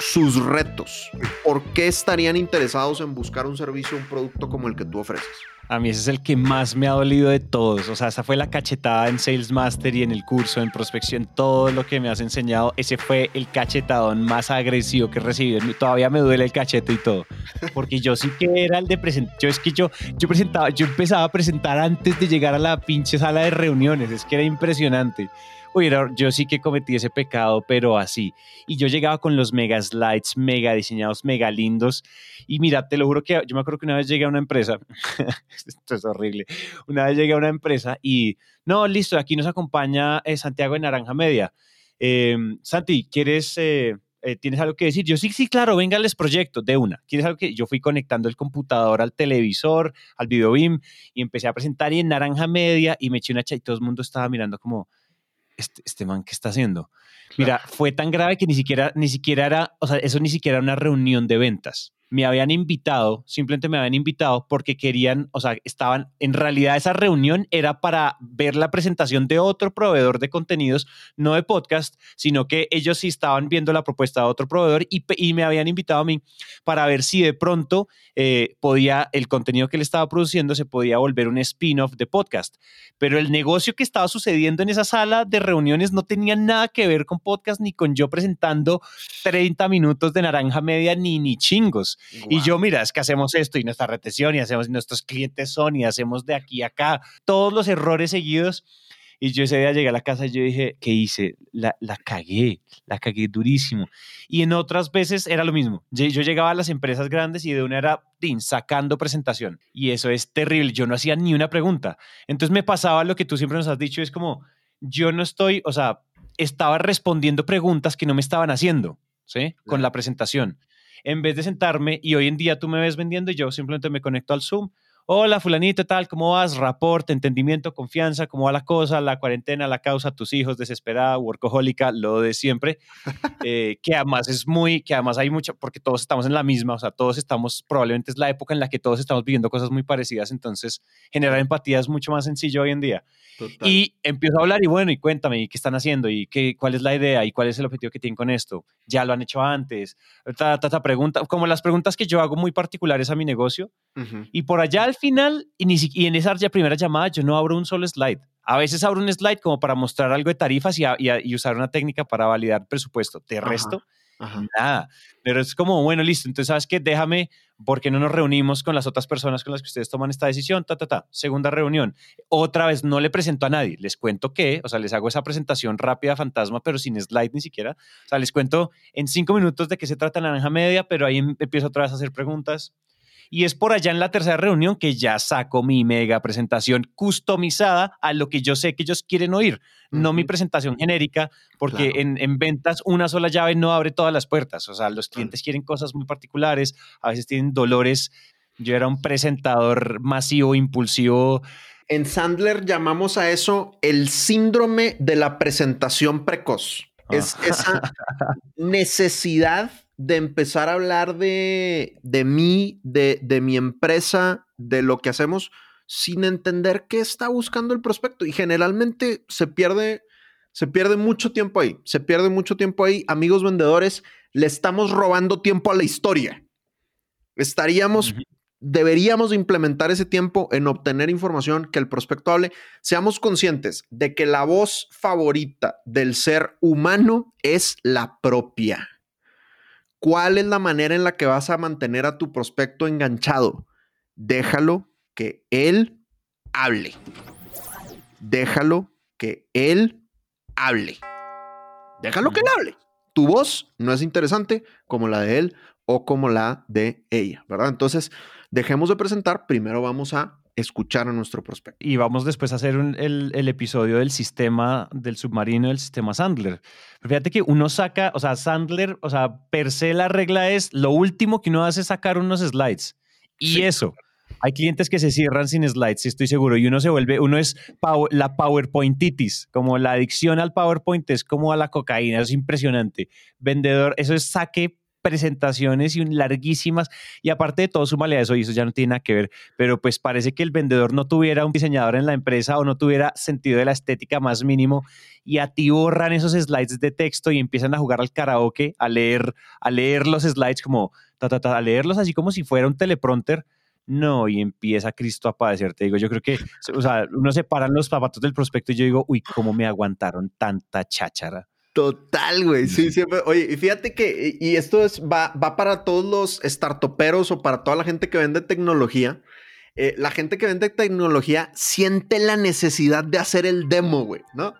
sus retos. ¿Por qué estarían interesados en buscar un servicio, un producto como el que tú ofreces? A mí ese es el que más me ha dolido de todos. O sea, esa fue la cachetada en Sales Master y en el curso, en prospección, todo lo que me has enseñado. Ese fue el cachetadón más agresivo que he recibido. Todavía me duele el cachete y todo. Porque yo sí que era el de presentar. Yo es que yo, yo presentaba, yo empezaba a presentar antes de llegar a la pinche sala de reuniones. Es que era impresionante. Era- yo sí que cometí ese pecado, pero así. Y yo llegaba con los mega slides, mega diseñados, mega lindos. Y mira, te lo juro que yo me acuerdo que una vez llegué a una empresa, esto es horrible, una vez llegué a una empresa y, no, listo, aquí nos acompaña eh, Santiago de Naranja Media. Eh, Santi, ¿quieres, eh, eh, tienes algo que decir? Yo, sí, sí, claro, venga, les proyecto, de una. ¿Quieres algo que...? Yo fui conectando el computador al televisor, al video beam, y empecé a presentar y en Naranja Media, y me eché una cha y todo el mundo estaba mirando como, este, este man, ¿qué está haciendo? Mira, fue tan grave que ni siquiera, ni siquiera era, o sea, eso ni siquiera era una reunión de ventas. Me habían invitado, simplemente me habían invitado porque querían, o sea, estaban, en realidad esa reunión era para ver la presentación de otro proveedor de contenidos, no de podcast, sino que ellos sí estaban viendo la propuesta de otro proveedor y, me habían invitado a mí para ver si de pronto eh, podía, el contenido que le estaba produciendo se podía volver un spin-off de podcast. Pero el negocio que estaba sucediendo en esa sala de reuniones no tenía nada que ver con podcast ni con yo presentando 30 minutos de naranja media ni ni chingos. Y yo, mira, es que hacemos esto y nuestra retención y hacemos y nuestros clientes son y hacemos de aquí a acá todos los errores seguidos. Y yo ese día llegué a la casa y yo dije, ¿qué hice? La, la cagué, la cagué durísimo. Y en otras veces era lo mismo. Yo, yo llegaba a las empresas grandes y de una era tin, sacando presentación. Y eso es terrible. Yo no hacía ni una pregunta. Entonces me pasaba lo que tú siempre nos has dicho, es como, yo no estoy, o sea, estaba respondiendo preguntas que no me estaban haciendo, ¿sí? Con la presentación. En vez de sentarme y hoy en día tú me ves vendiendo y yo simplemente me conecto al Zoom. Hola, fulanito, tal, ¿cómo vas? Rapport, entendimiento, confianza, ¿cómo va la cosa? La cuarentena, la causa, tus hijos, desesperada, workahólica, lo de siempre. Eh, que además es muy, que además hay mucho, porque todos estamos en la misma, o sea, todos estamos, probablemente es la época en la que todos estamos viviendo cosas muy parecidas, entonces generar empatía es mucho más sencillo hoy en día. Total. Y empiezo a hablar y bueno, y cuéntame, ¿y qué están haciendo? ¿Y qué, cuál es la idea? ¿Y cuál es el objetivo que tienen con esto? ¿Ya lo han hecho antes? Ta, ta, ta, pregunta, como las preguntas que yo hago muy particulares a mi negocio. Y por allá al final, y, ni si- y en esa primera llamada, yo no abro un solo slide. A veces abro un slide como para mostrar algo de tarifas y, a- y a- y usar una técnica para validar presupuesto. De resto, Ajá. nada. Pero es como, bueno, listo. Entonces, ¿sabes qué? Déjame, porque no nos reunimos con las otras personas con las que ustedes toman esta decisión? Ta, ta, ta. Segunda reunión. Otra vez, no le presento a nadie. Les cuento que, o sea, les hago esa presentación rápida, fantasma, pero sin slide ni siquiera. O sea, les cuento en cinco minutos de qué se trata Naranja Media, pero ahí em- empiezo otra vez a hacer preguntas. Y es por allá en la tercera reunión que ya saco mi mega presentación customizada a lo que yo sé que ellos quieren oír, no mi presentación genérica, porque Claro. en, en ventas una sola llave no abre todas las puertas. O sea, los clientes quieren cosas muy particulares, a veces tienen dolores. Yo era un presentador masivo, impulsivo. En Sandler llamamos a eso el síndrome de la presentación precoz. Es Ah. esa necesidad de empezar a hablar de, de mí, de, de mi empresa, de lo que hacemos, sin entender qué está buscando el prospecto. Y generalmente se pierde, se pierde mucho tiempo ahí. Se pierde mucho tiempo ahí. Amigos vendedores, le estamos robando tiempo a la historia. Estaríamos deberíamos de implementar ese tiempo en obtener información que el prospecto hable. Seamos conscientes de que la voz favorita del ser humano es la propia. ¿Cuál es la manera en la que vas a mantener a tu prospecto enganchado? Déjalo que él hable. Déjalo que él hable. Déjalo que él hable. Tu voz no es interesante como la de él o como la de ella, ¿verdad? Entonces, dejemos de presentar, primero vamos a escuchar a nuestro prospecto. Y vamos después a hacer un- el, el episodio del sistema del submarino, del sistema Sandler. Pero fíjate que uno saca, o sea, Sandler, o sea, per se la regla es lo último que uno hace es sacar unos slides. Y Sí. eso. Hay clientes que se cierran sin slides, estoy seguro, y uno se vuelve, uno es la PowerPointitis, como la adicción al PowerPoint es como a la cocaína, es impresionante. Vendedor, eso es saque presentaciones y larguísimas. Y aparte de todo, súmale a eso, y eso ya no tiene nada que ver, pero pues parece que el vendedor no tuviera un diseñador en la empresa o no tuviera sentido de la estética más mínimo y a ti borran esos slides de texto y empiezan a jugar al karaoke, a leer, a leer los slides como, ta, ta, ta, a leerlos así como si fuera un teleprompter. No, y empieza Cristo a padecer. Te digo, yo creo que, o sea, uno se paran los zapatos del prospecto y yo digo, uy, ¿cómo me aguantaron tanta cháchara? Total, güey. Sí, siempre. Oye, y fíjate que, y esto es, va, va para todos los startuperos o para toda la gente que vende tecnología. Eh, la gente que vende tecnología siente la necesidad de hacer el demo, güey, ¿no?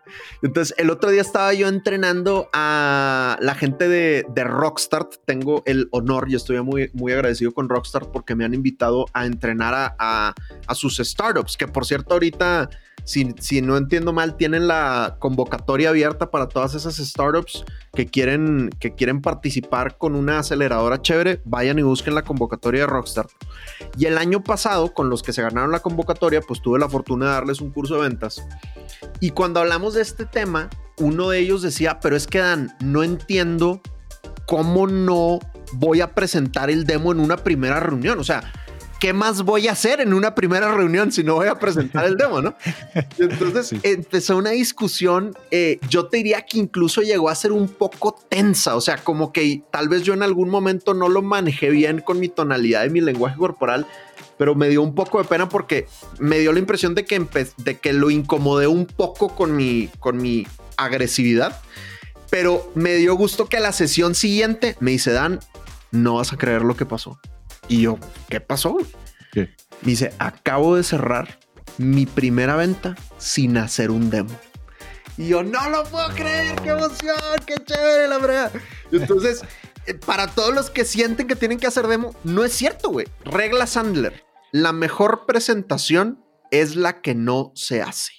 Entonces, el otro día estaba yo entrenando a la gente de, de Rockstart. Tengo el honor y estoy muy, muy agradecido con Rockstart porque me han invitado a entrenar a, a- a sus startups, que por cierto, ahorita si, no entiendo mal, tienen la convocatoria abierta para todas esas startups que quieren, que quieren participar con una aceleradora chévere. Vayan y busquen la convocatoria de Rockstar. Y el año pasado, con los que se ganaron la convocatoria, pues tuve la fortuna de darles un curso de ventas. Y cuando hablamos de este tema, uno de ellos decía, pero es que Dan, no entiendo cómo no voy a presentar el demo en una primera reunión. O sea, ¿qué más voy a hacer en una primera reunión si no voy a presentar el demo, no? Entonces Sí. empezó una discusión, eh, yo te diría que incluso llegó a ser un poco tensa, o sea, como que tal vez yo en algún momento no lo manejé bien con mi tonalidad y mi lenguaje corporal, pero me dio un poco de pena porque me dio la impresión de que, de que lo incomodé un poco con mi, con mi agresividad, pero me dio gusto que a la sesión siguiente me dice, Dan, no vas a creer lo que pasó. Y yo, ¿qué pasó? güey?" ¿Qué? Me dice, acabo de cerrar mi primera venta sin hacer un demo. Y yo, no lo puedo creer, qué emoción, qué chévere, la verdad. Entonces, eh, para todos los que sienten que tienen que hacer demo, no es cierto, güey. Regla Sandler, la mejor presentación es la que no se hace.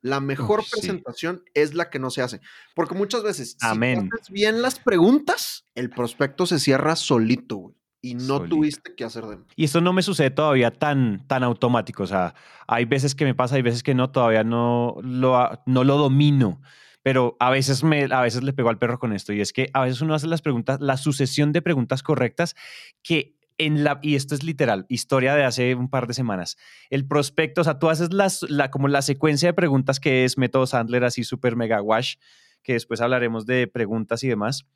La mejor sí. presentación es la que no se hace. Porque muchas veces, Amén. si haces bien las preguntas, el prospecto se cierra solito, güey. Y no tuviste que hacer demo. Y esto no me sucede todavía tan, tan automático. O sea, hay veces que me pasa, hay veces que no, todavía no lo, no lo domino. Pero a veces, me, a veces le pego al perro con esto. Y es que a veces uno hace las preguntas, la sucesión de preguntas correctas que en la, y esto es literal, historia de hace un par de semanas. El prospecto, o sea, tú haces las, la, como la secuencia de preguntas que es método Sandler, así súper mega wash, que después hablaremos de preguntas y demás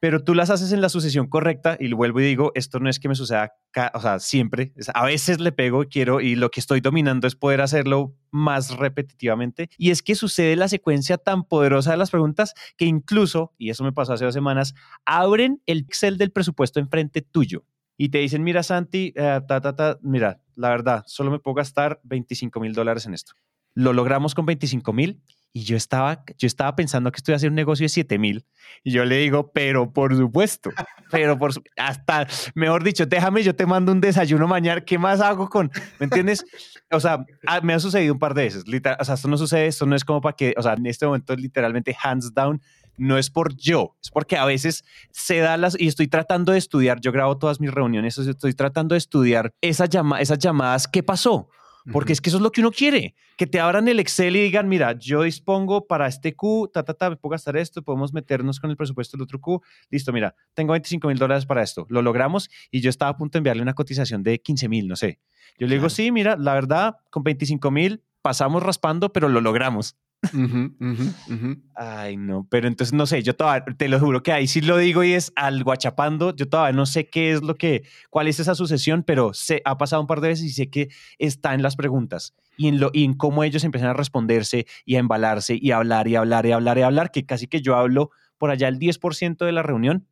pero tú las haces en la sucesión correcta y vuelvo y digo, esto no es que me suceda, o sea, siempre, a veces le pego, quiero y lo que estoy dominando es poder hacerlo más repetitivamente y es que sucede la secuencia tan poderosa de las preguntas que incluso, y eso me pasó hace dos semanas, abren el Excel del presupuesto enfrente tuyo y te dicen, mira Santi, eh, ta, ta, ta, mira, la verdad, solo me puedo gastar 25 mil dólares en esto. Lo logramos con 25 mil y yo estaba, yo estaba pensando que estoy haciendo un negocio de 7 mil y yo le digo, pero por supuesto, pero por su- hasta, mejor dicho, déjame, yo te mando un desayuno mañana, ¿qué más hago con, ¿me entiendes? O sea, ah, me ha sucedido un par de veces, literal, o sea, esto no sucede, esto no es como para que, o sea, en este momento literalmente hands down, no es por yo, es porque a veces se da las, y estoy tratando de estudiar, yo grabo todas mis reuniones, estoy tratando de estudiar esas, llama, esas llamadas, ¿qué pasó? Porque es que eso es lo que uno quiere, que te abran el Excel y digan, mira, yo dispongo para este Q, ta, ta, ta, me puedo gastar esto, podemos meternos con el presupuesto del otro Q, listo, mira, tengo 25 mil dólares para esto, lo logramos y yo estaba a punto de enviarle una cotización de 15 mil, no sé. Yo le digo, Claro. sí, mira, la verdad, con 25 mil pasamos raspando, pero lo logramos. Ujú, ujú, ujú. Ay, no, pero entonces no sé, yo todavía, te lo juro que ahí sí lo digo y es al guachapando, yo todavía no sé qué es lo que, cuál es esa sucesión, pero sé, ha pasado un par de veces y sé que está en las preguntas y en, lo, y en cómo ellos empiezan a responderse y a embalarse y a hablar y a hablar y a hablar y a hablar, que casi que yo hablo por allá el 10% de la reunión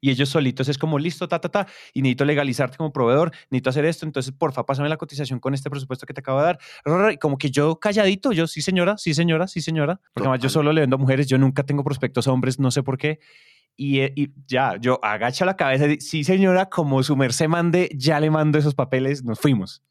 y ellos solitos es como listo, ta, ta, ta, y necesito legalizarte como proveedor, necesito hacer esto, entonces porfa, pásame la cotización con este presupuesto que te acabo de dar. Como que yo calladito, yo sí señora, sí señora, sí señora, porque además yo solo le vendo a mujeres, yo nunca tengo prospectos hombres, no sé por qué. Y, eh, y ya, yo agacho la cabeza, y, sí señora, como su merced mande, ya le mando esos papeles, nos fuimos.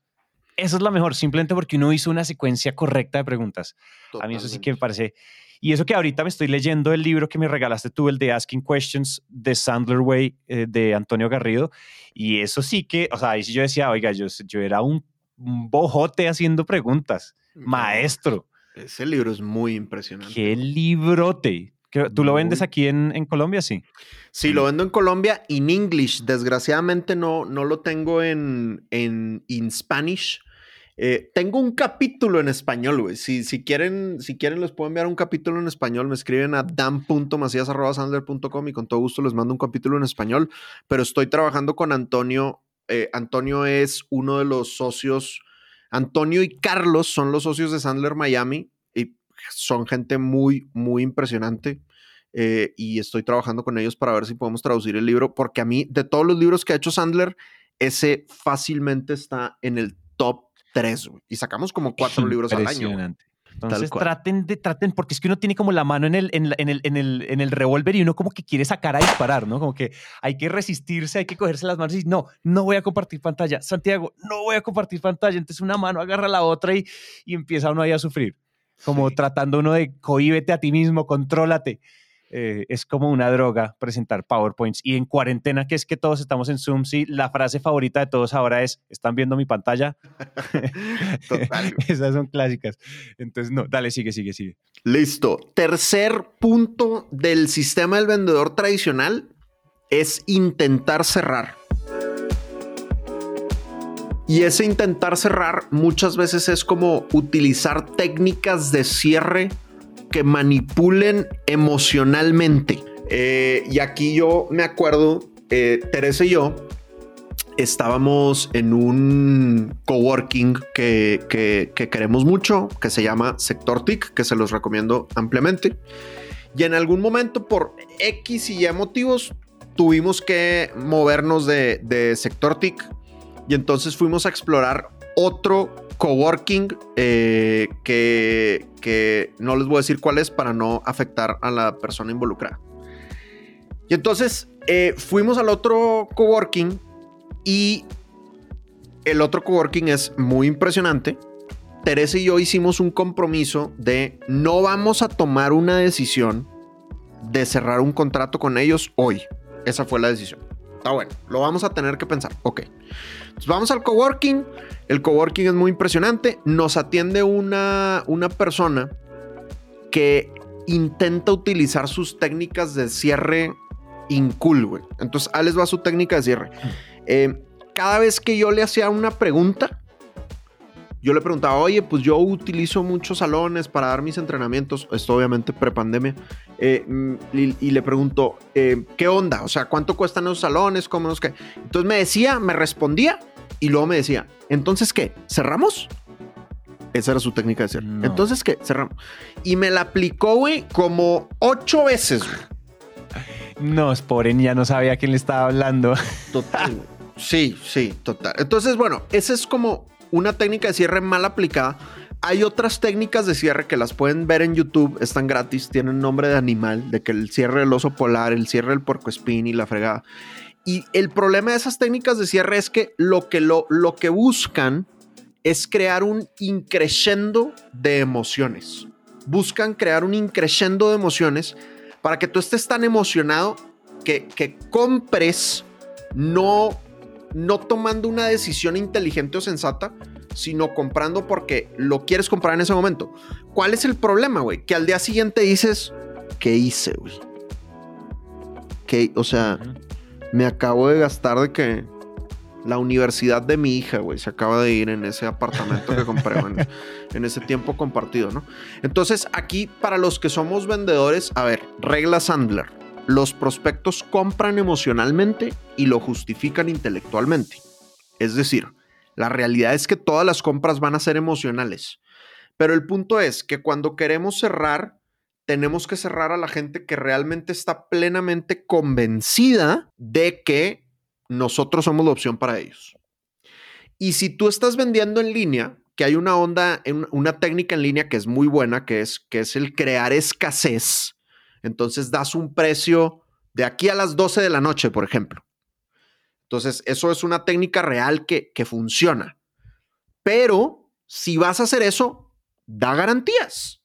Eso es lo mejor, simplemente porque uno hizo una secuencia correcta de preguntas. A mí eso sí que me parece. Y eso que ahorita me estoy leyendo el libro que me regalaste tú, el de Asking Questions de Sandler Way eh, de Antonio Garrido. Y eso sí que, o sea, ahí sí yo decía, oiga, yo, yo era un, un bojote haciendo preguntas. Maestro, Ese libro es muy impresionante. qué librote. ¿Tú lo vendes aquí en, en Colombia? Sí. Sí, lo vendo en Colombia en English. Desgraciadamente no, no lo tengo en, en in Spanish. Eh, tengo un capítulo en español, güey. Si, si, quieren, si quieren, les puedo enviar un capítulo en español. Me escriben a dan.macías.sandler.com y con todo gusto les mando un capítulo en español. Pero estoy trabajando con Antonio. Eh, Antonio es uno de los socios. Antonio y Carlos son los socios de Sandler Miami y son gente muy, muy impresionante. Eh, y estoy trabajando con ellos para ver si podemos traducir el libro, porque a mí, de todos los libros que ha hecho Sandler, ese fácilmente está en el top 3, güey. Y sacamos como cuatro libros al año. güey. Entonces traten de, traten, porque es que uno tiene como la mano en el, en, la- en el, en el, en el revólver y uno como que quiere sacar a disparar, ¿no? Como que hay que resistirse, hay que cogerse las manos y no, no voy a compartir pantalla. Santiago, no voy a compartir pantalla. Entonces una mano agarra la otra y, y empieza uno ahí a sufrir. Como Sí. tratando uno de cohíbete a ti mismo, contrólate. Eh, es como una droga presentar PowerPoints. Y en cuarentena, que es que todos estamos en Zoom, sí, la frase favorita de todos ahora es, ¿están viendo mi pantalla? Total. Esas son clásicas. Entonces, no, dale, sigue, sigue, sigue. Listo. Tercer punto del sistema del vendedor tradicional es intentar cerrar. Y ese intentar cerrar muchas veces es como utilizar técnicas de cierre que manipulen emocionalmente. Eh, y aquí yo me acuerdo, eh, Teresa y yo estábamos en un coworking que, que, que queremos mucho, que se llama Sector TIC, que se los recomiendo ampliamente. Y en algún momento, por X y Y motivos, tuvimos que movernos de, de Sector TIC. Y entonces fuimos a explorar otro coworking eh, que, que no les voy a decir cuál es para no afectar a la persona involucrada. Y entonces eh, fuimos al otro coworking y el otro coworking es muy impresionante. Teresa y yo hicimos un compromiso de no vamos a tomar una decisión de cerrar un contrato con ellos hoy. Esa fue la decisión. Está bueno, lo vamos a tener que pensar. Ok. Vamos al coworking. El coworking es muy impresionante. Nos atiende una, una persona que intenta utilizar sus técnicas de cierre incool, güey. Entonces, ahí les va su técnica de cierre. Eh, cada vez que yo le hacía una pregunta, yo le preguntaba, oye, pues yo utilizo muchos salones para dar mis entrenamientos. Esto obviamente prepandemia. Eh, mm, y, y le pregunto, eh, ¿qué onda? O sea, ¿cuánto cuestan esos salones? ¿Cómo nos qué? Entonces me decía, me respondía y luego me decía, ¿entonces qué? ¿Cerramos? Esa era su técnica de cierre. No. Entonces, ¿qué? Cerramos. Y me la aplicó, güey, como ocho veces, güey. No, es pobre, ya no sabía quién le estaba hablando. Total. güey. Sí, sí, total. Entonces, bueno, esa es como una técnica de cierre mal aplicada. Hay otras técnicas de cierre que las pueden ver en YouTube, están gratis, tienen nombre de animal, de que el cierre del oso polar, el cierre del puercoespín y la fregada. Y el problema de esas técnicas de cierre es que lo que, lo, lo que buscan es crear un increciendo de emociones. Buscan crear un increciendo de emociones para que tú estés tan emocionado que, que compres no, no tomando una decisión inteligente o sensata, sino comprando porque lo quieres comprar en ese momento. ¿Cuál es el problema, güey? Que al día siguiente dices, ¿qué hice, güey? ¿Qué? O sea, me acabo de gastar de que la universidad de mi hija, güey, se acaba de ir en ese apartamento que compré en, en ese tiempo compartido, ¿no? Entonces, aquí para los que somos vendedores, a ver, regla Sandler. Los prospectos compran emocionalmente y lo justifican intelectualmente. Es decir, la realidad es que todas las compras van a ser emocionales. Pero el punto es que cuando queremos cerrar, tenemos que cerrar a la gente que realmente está plenamente convencida de que nosotros somos la opción para ellos. Y si tú estás vendiendo en línea, que hay una onda, una técnica en línea que es muy buena, que es, que es el crear escasez, entonces das un precio de aquí a las 12 de la noche, por ejemplo. Entonces, eso es una técnica real que, que funciona. Pero si vas a hacer eso, da garantías.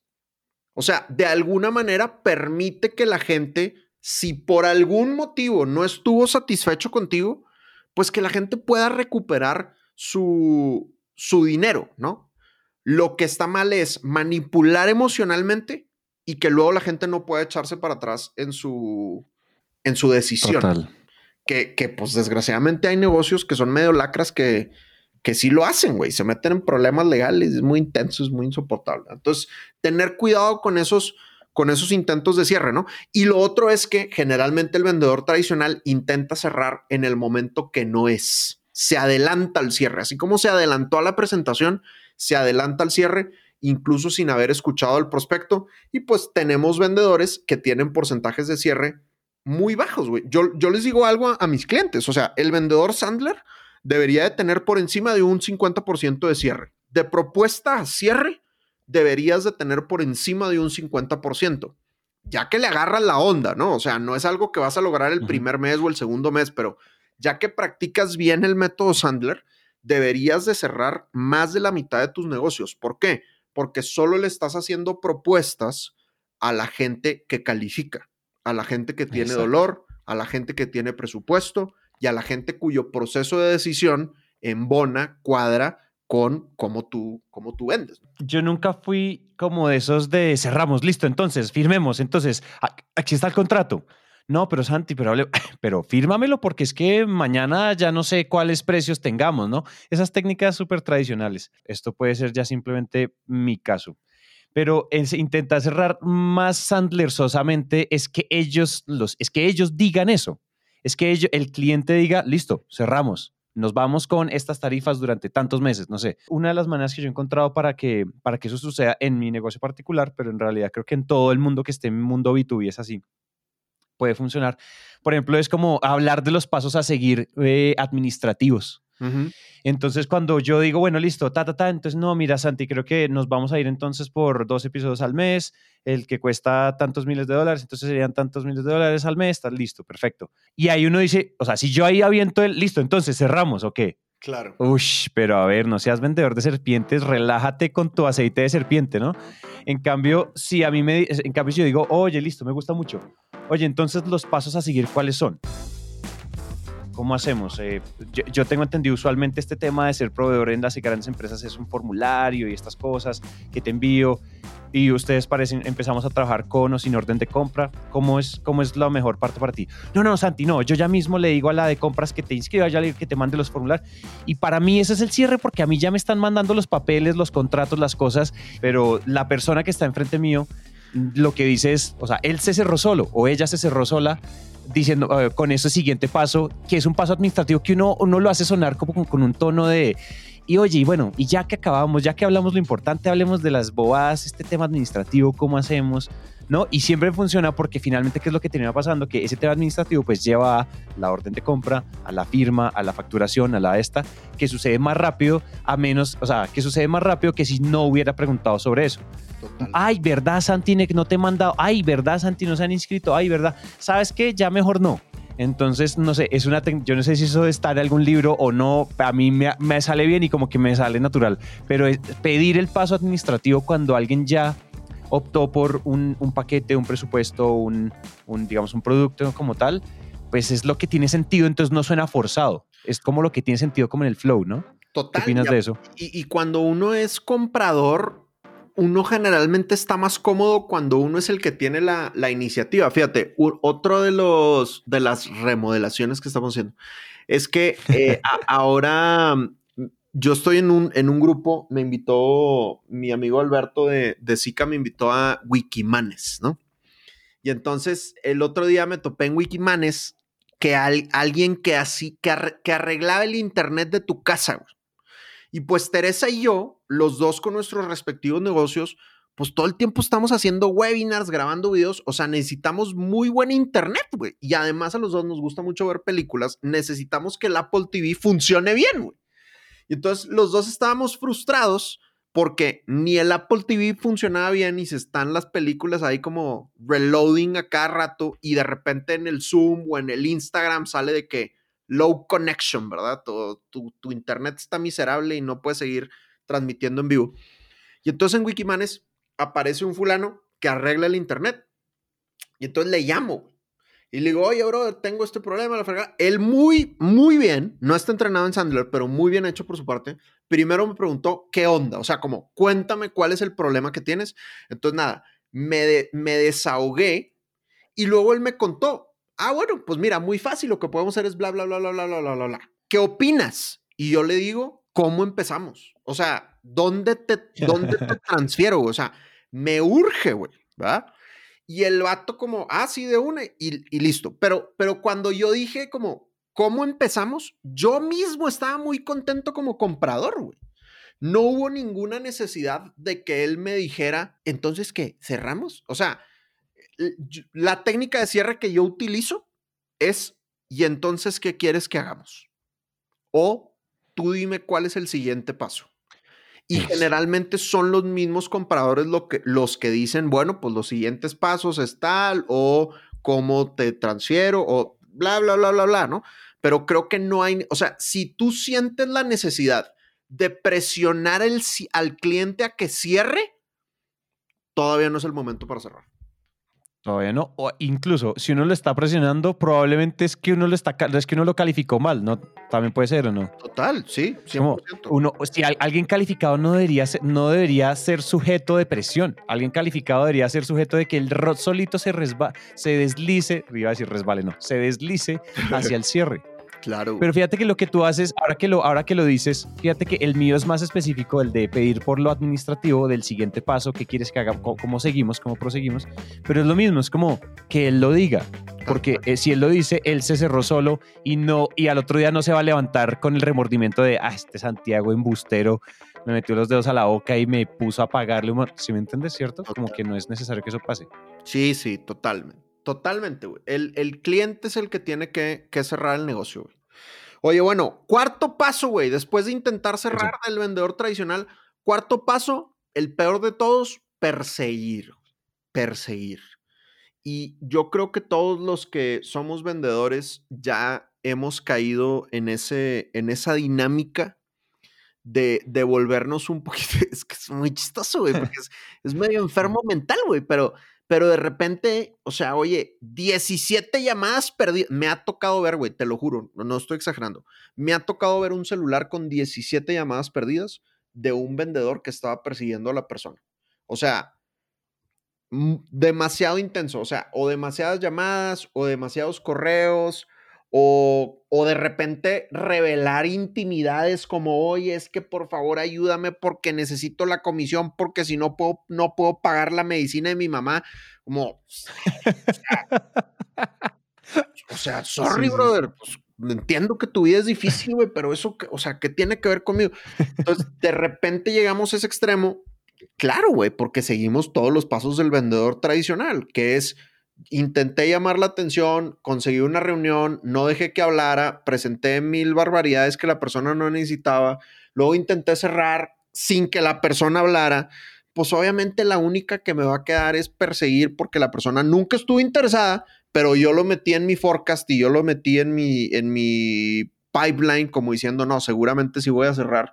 O sea, de alguna manera permite que la gente, si por algún motivo no estuvo satisfecho contigo, pues que la gente pueda recuperar su, su dinero, ¿no? Lo que está mal es manipular emocionalmente y que luego la gente no puede echarse para atrás en su, en su decisión. Total. Que, pues desgraciadamente hay negocios que son medio lacras que, que sí lo hacen, güey. Se meten en problemas legales, es muy intenso, es muy insoportable. Entonces, tener cuidado con esos, con esos intentos de cierre, ¿no? Y lo otro es que generalmente el vendedor tradicional intenta cerrar en el momento que no es. Se adelanta al cierre, así como se adelantó a la presentación, se adelanta al cierre incluso sin haber escuchado al prospecto. Y pues tenemos vendedores que tienen porcentajes de cierre muy bajos, güey. Yo, yo les digo algo a, a, mis clientes, o sea, el vendedor Sandler debería de tener por encima de un 50% de cierre. De propuesta a cierre, deberías de tener por encima de un 50%, ya que le agarras la onda, ¿no? O sea, no es algo que vas a lograr el primer mes o el segundo mes, pero ya que practicas bien el método Sandler, deberías de cerrar más de la mitad de tus negocios. ¿Por qué? Porque solo le estás haciendo propuestas a la gente que califica, a la gente que tiene Exacto. dolor, a la gente que tiene presupuesto y a la gente cuyo proceso de decisión embona, cuadra con cómo tú, cómo tú vendes. Yo nunca fui como de esos de cerramos, listo, entonces firmemos, entonces aquí está el contrato. No, pero Santi, pero, hable, pero fírmamelo porque es que mañana ya no sé cuáles precios tengamos, ¿no? Esas técnicas súper tradicionales. Esto puede ser ya simplemente mi caso. Pero es, intentar cerrar más sandlersosamente es que ellos los, es que ellos digan eso. Es que el cliente diga, listo, cerramos nos vamos con estas tarifas durante tantos meses, no sé. Una de las maneras que yo he encontrado para que, para que eso suceda en mi negocio particular, pero en realidad creo que en todo el mundo que esté en el mundo B2B es así, puede funcionar. Por ejemplo, es como hablar de los pasos a seguir eh, administrativos. Uh -huh. Entonces, cuando yo digo, bueno, listo, ta, ta, ta, entonces, no, mira, Santi, creo que nos vamos a ir entonces por dos episodios al mes, el que cuesta tantos miles de dólares, entonces serían tantos miles de dólares al mes, está listo, perfecto. Y ahí uno dice, o sea, si yo ahí aviento el, listo, entonces cerramos, ¿o qué? Claro. Ush, pero a ver, no seas vendedor de serpientes, relájate con tu aceite de serpiente, ¿no? En cambio, si a mí me, en cambio, si yo digo, oye, listo, me gusta mucho. Oye, entonces los pasos a seguir, ¿cuáles son? ¿Cómo hacemos? Eh, yo, yo, tengo entendido usualmente este tema de ser proveedor en las grandes empresas es un formulario y estas cosas que te envío y ustedes parecen, empezamos a trabajar con o sin orden de compra. ¿Cómo es, cómo es la mejor parte para ti? No, no, Santi, no, yo ya mismo le digo a la de compras que te inscriba, ya le que te mande los formularios. Y para mí ese es el cierre porque a mí ya me están mandando los papeles, los contratos, las cosas, pero la persona que está enfrente mío lo que dice es, o sea, él se cerró solo o ella se cerró sola diciendo uh, con ese siguiente paso, que es un paso administrativo que uno, uno lo hace sonar como con, con un tono de, y oye, y bueno, y ya que acabamos, ya que hablamos lo importante, hablemos de las bobadas, este tema administrativo, cómo hacemos, ¿no? Y siempre funciona porque finalmente, ¿qué es lo que termina pasando? Que ese tema administrativo pues lleva a la orden de compra, a la firma, a la facturación, a la esta, que sucede más rápido, a menos, o sea, que sucede más rápido que si no hubiera preguntado sobre eso. Total. Ay, ¿verdad, Santi? No te he mandado. Ay, ¿verdad, Santi? No se han inscrito. Ay, ¿verdad? ¿Sabes qué? Ya mejor no. Entonces, no sé, es una yo no sé si eso está en algún libro o no, a mí me, me, sale bien y como que me sale natural, pero es pedir el paso administrativo cuando alguien ya optó por un, un paquete, un presupuesto, un, un, digamos, un producto como tal, pues es lo que tiene sentido, entonces no suena forzado, es como lo que tiene sentido como en el flow, ¿no? Total. ¿Qué opinas ya, de eso? Y, y cuando uno es comprador, uno generalmente está más cómodo cuando uno es el que tiene la, la iniciativa. Fíjate, otro de los de las remodelaciones que estamos haciendo es que eh, a, ahora yo estoy en un, en un grupo, me invitó mi amigo Alberto de, de Zika, me invitó a Wikimanes, ¿no? Y entonces el otro día me topé en Wikimanes que al, alguien que así, que arreglaba el internet de tu casa, güey. Y pues Teresa y yo, los dos con nuestros respectivos negocios, pues todo el tiempo estamos haciendo webinars, grabando videos, o sea, necesitamos muy buen internet, güey. Y además a los dos nos gusta mucho ver películas, necesitamos que el Apple TV funcione bien, güey. Y entonces los dos estábamos frustrados porque ni el Apple TV funcionaba bien y se están las películas ahí como reloading a cada rato y de repente en el Zoom o en el Instagram sale de que low connection, ¿verdad? Tu, tu, internet está miserable y no puedes seguir transmitiendo en vivo. Y entonces en Wikimanes aparece un fulano que arregla el internet. Y entonces le llamo. Y le digo, oye, bro, tengo este problema. La. Él muy, muy bien, no está entrenado en Sandler, pero muy bien hecho por su parte. Primero me preguntó, ¿qué onda? O sea, como, cuéntame cuál es el problema que tienes. Entonces, nada, me, me desahogué y luego él me contó, ah, bueno, pues mira, muy fácil, lo que podemos hacer es bla, bla, bla, bla, bla, bla, bla, bla, bla. ¿Qué opinas? Y yo le digo, ¿cómo empezamos? O sea, ¿dónde te, dónde te transfiero? güey? O sea, me urge, güey, ¿verdad? Y el vato como, ah, sí, de una, y, y listo. Pero, pero cuando yo dije como, ¿cómo empezamos? Yo mismo estaba muy contento como comprador, güey. No hubo ninguna necesidad de que él me dijera, entonces, ¿qué? ¿Cerramos? O sea, la técnica de cierre que yo utilizo es, ¿y entonces qué quieres que hagamos? O tú dime cuál es el siguiente paso. Y generalmente son los mismos compradores lo que, los que dicen, bueno, pues los siguientes pasos es tal, o cómo te transfiero, o bla, bla, bla, bla, bla, ¿no? Pero creo que no hay, o sea, si tú sientes la necesidad de presionar el, al cliente a que cierre, todavía no es el momento para cerrar. Todavía no. O incluso, si uno lo está presionando, probablemente es que uno lo está, es que uno lo calificó mal, ¿no? También puede ser o no. Total, sí, 100%. Como uno, si al- alguien calificado no debería, ser, no debería ser sujeto de presión. Alguien calificado debería ser sujeto de que el ro- solito se, resba, se deslice, iba a decir resbale, no, se deslice hacia el cierre. Claro. Pero fíjate que lo que tú haces, ahora que lo, ahora que lo dices, fíjate que el mío es más específico, el de pedir por lo administrativo del siguiente paso, qué quieres que haga, cómo seguimos, cómo proseguimos. Pero es lo mismo, es como que él lo diga. Porque eh, si él lo dice, él se cerró solo y no y al otro día no se va a levantar con el remordimiento de, ah, este Santiago embustero me metió los dedos a la boca y me puso a pagarle. mon-". ¿Sí me entiendes, cierto? Como que no es necesario que eso pase. Sí, sí, totalmente. Totalmente, güey. El, el cliente es el que tiene que, que cerrar el negocio, güey. Oye, bueno, cuarto paso, güey. Después de intentar cerrar del vendedor tradicional, cuarto paso, el peor de todos, perseguir. Perseguir. Y yo creo que todos los que somos vendedores ya hemos caído en, ese, en esa dinámica de, de volvernos un poquito. Es que es muy chistoso, güey, porque es, es medio enfermo mental, güey, pero, pero de repente, o sea, oye, 17 llamadas perdidas. Me ha tocado ver, güey, te lo juro, no, estoy exagerando. Me ha tocado ver un celular con 17 llamadas perdidas de un vendedor que estaba persiguiendo a la persona. O sea, mm, demasiado intenso, o sea, o demasiadas llamadas, o demasiados correos, o, o de repente revelar intimidades como, oye, es que por favor ayúdame porque necesito la comisión, porque si no puedo, no puedo pagar la medicina de mi mamá. Como, o sea, sorry, Sí, sí. brother. pues, entiendo que tu vida es difícil, güey, pero eso, o sea, ¿qué tiene que ver conmigo? Entonces, de repente llegamos a ese extremo. Claro, güey, porque seguimos todos los pasos del vendedor tradicional, que es intenté llamar la atención, conseguí una reunión, no dejé que hablara, presenté mil barbaridades que la persona no necesitaba, luego intenté cerrar sin que la persona hablara, pues obviamente la única que me va a quedar es perseguir porque la persona nunca estuvo interesada, pero yo lo metí en mi forecast y yo lo metí en mi, en mi pipeline como diciendo, no, seguramente sí voy a cerrar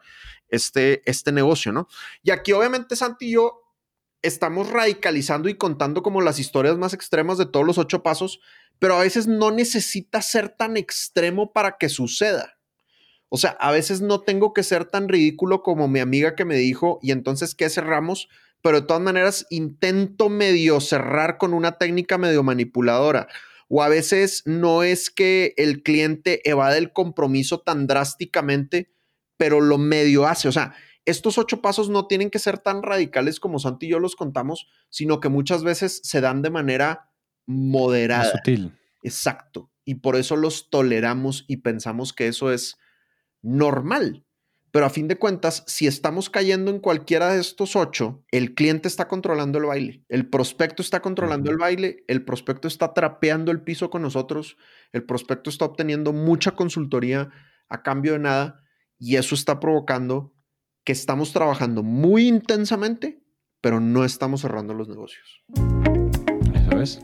este, este negocio, ¿no? Y aquí obviamente Santi y yo estamos radicalizando y contando como las historias más extremas de todos los ocho pasos, pero a veces no necesita ser tan extremo para que suceda. O sea, a veces no tengo que ser tan ridículo como mi amiga que me dijo, y entonces, ¿qué cerramos? Pero de todas maneras, intento medio cerrar con una técnica medio manipuladora. O a veces no es que el cliente evade el compromiso tan drásticamente, pero lo medio hace. O sea, estos ocho pasos no tienen que ser tan radicales como Santi y yo los contamos, sino que muchas veces se dan de manera Más moderada. sutil. Exacto. Y por eso los toleramos y pensamos que eso es normal. Pero a fin de cuentas, si estamos cayendo en cualquiera de estos ocho, el cliente está controlando el baile, el prospecto está controlando el baile, el prospecto está trapeando el piso con nosotros, el prospecto está obteniendo mucha consultoría a cambio de nada y eso está provocando que estamos trabajando muy intensamente, pero no estamos cerrando los negocios. Eso es.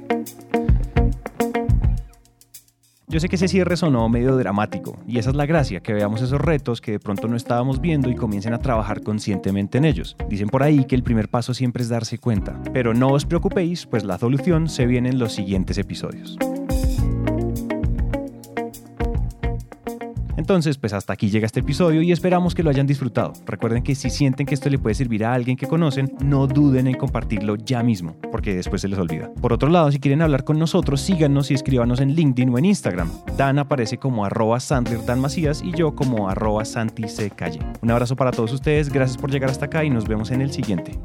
Yo sé que ese cierre sonó medio dramático y esa es la gracia, que veamos esos retos que de pronto no estábamos viendo y comiencen a trabajar conscientemente en ellos. Dicen por ahí que el primer paso siempre es darse cuenta, pero no os preocupéis, pues la solución se viene en los siguientes episodios. Entonces, pues hasta aquí llega este episodio y esperamos que lo hayan disfrutado. Recuerden que si sienten que esto le puede servir a alguien que conocen, no duden en compartirlo ya mismo, porque después se les olvida. Por otro lado, si quieren hablar con nosotros, síganos y escríbanos en LinkedIn o en Instagram. Dan aparece como arroba Sandler Dan Macías y yo como arroba Santi. Calle. Un abrazo para todos ustedes, gracias por llegar hasta acá y nos vemos en el siguiente.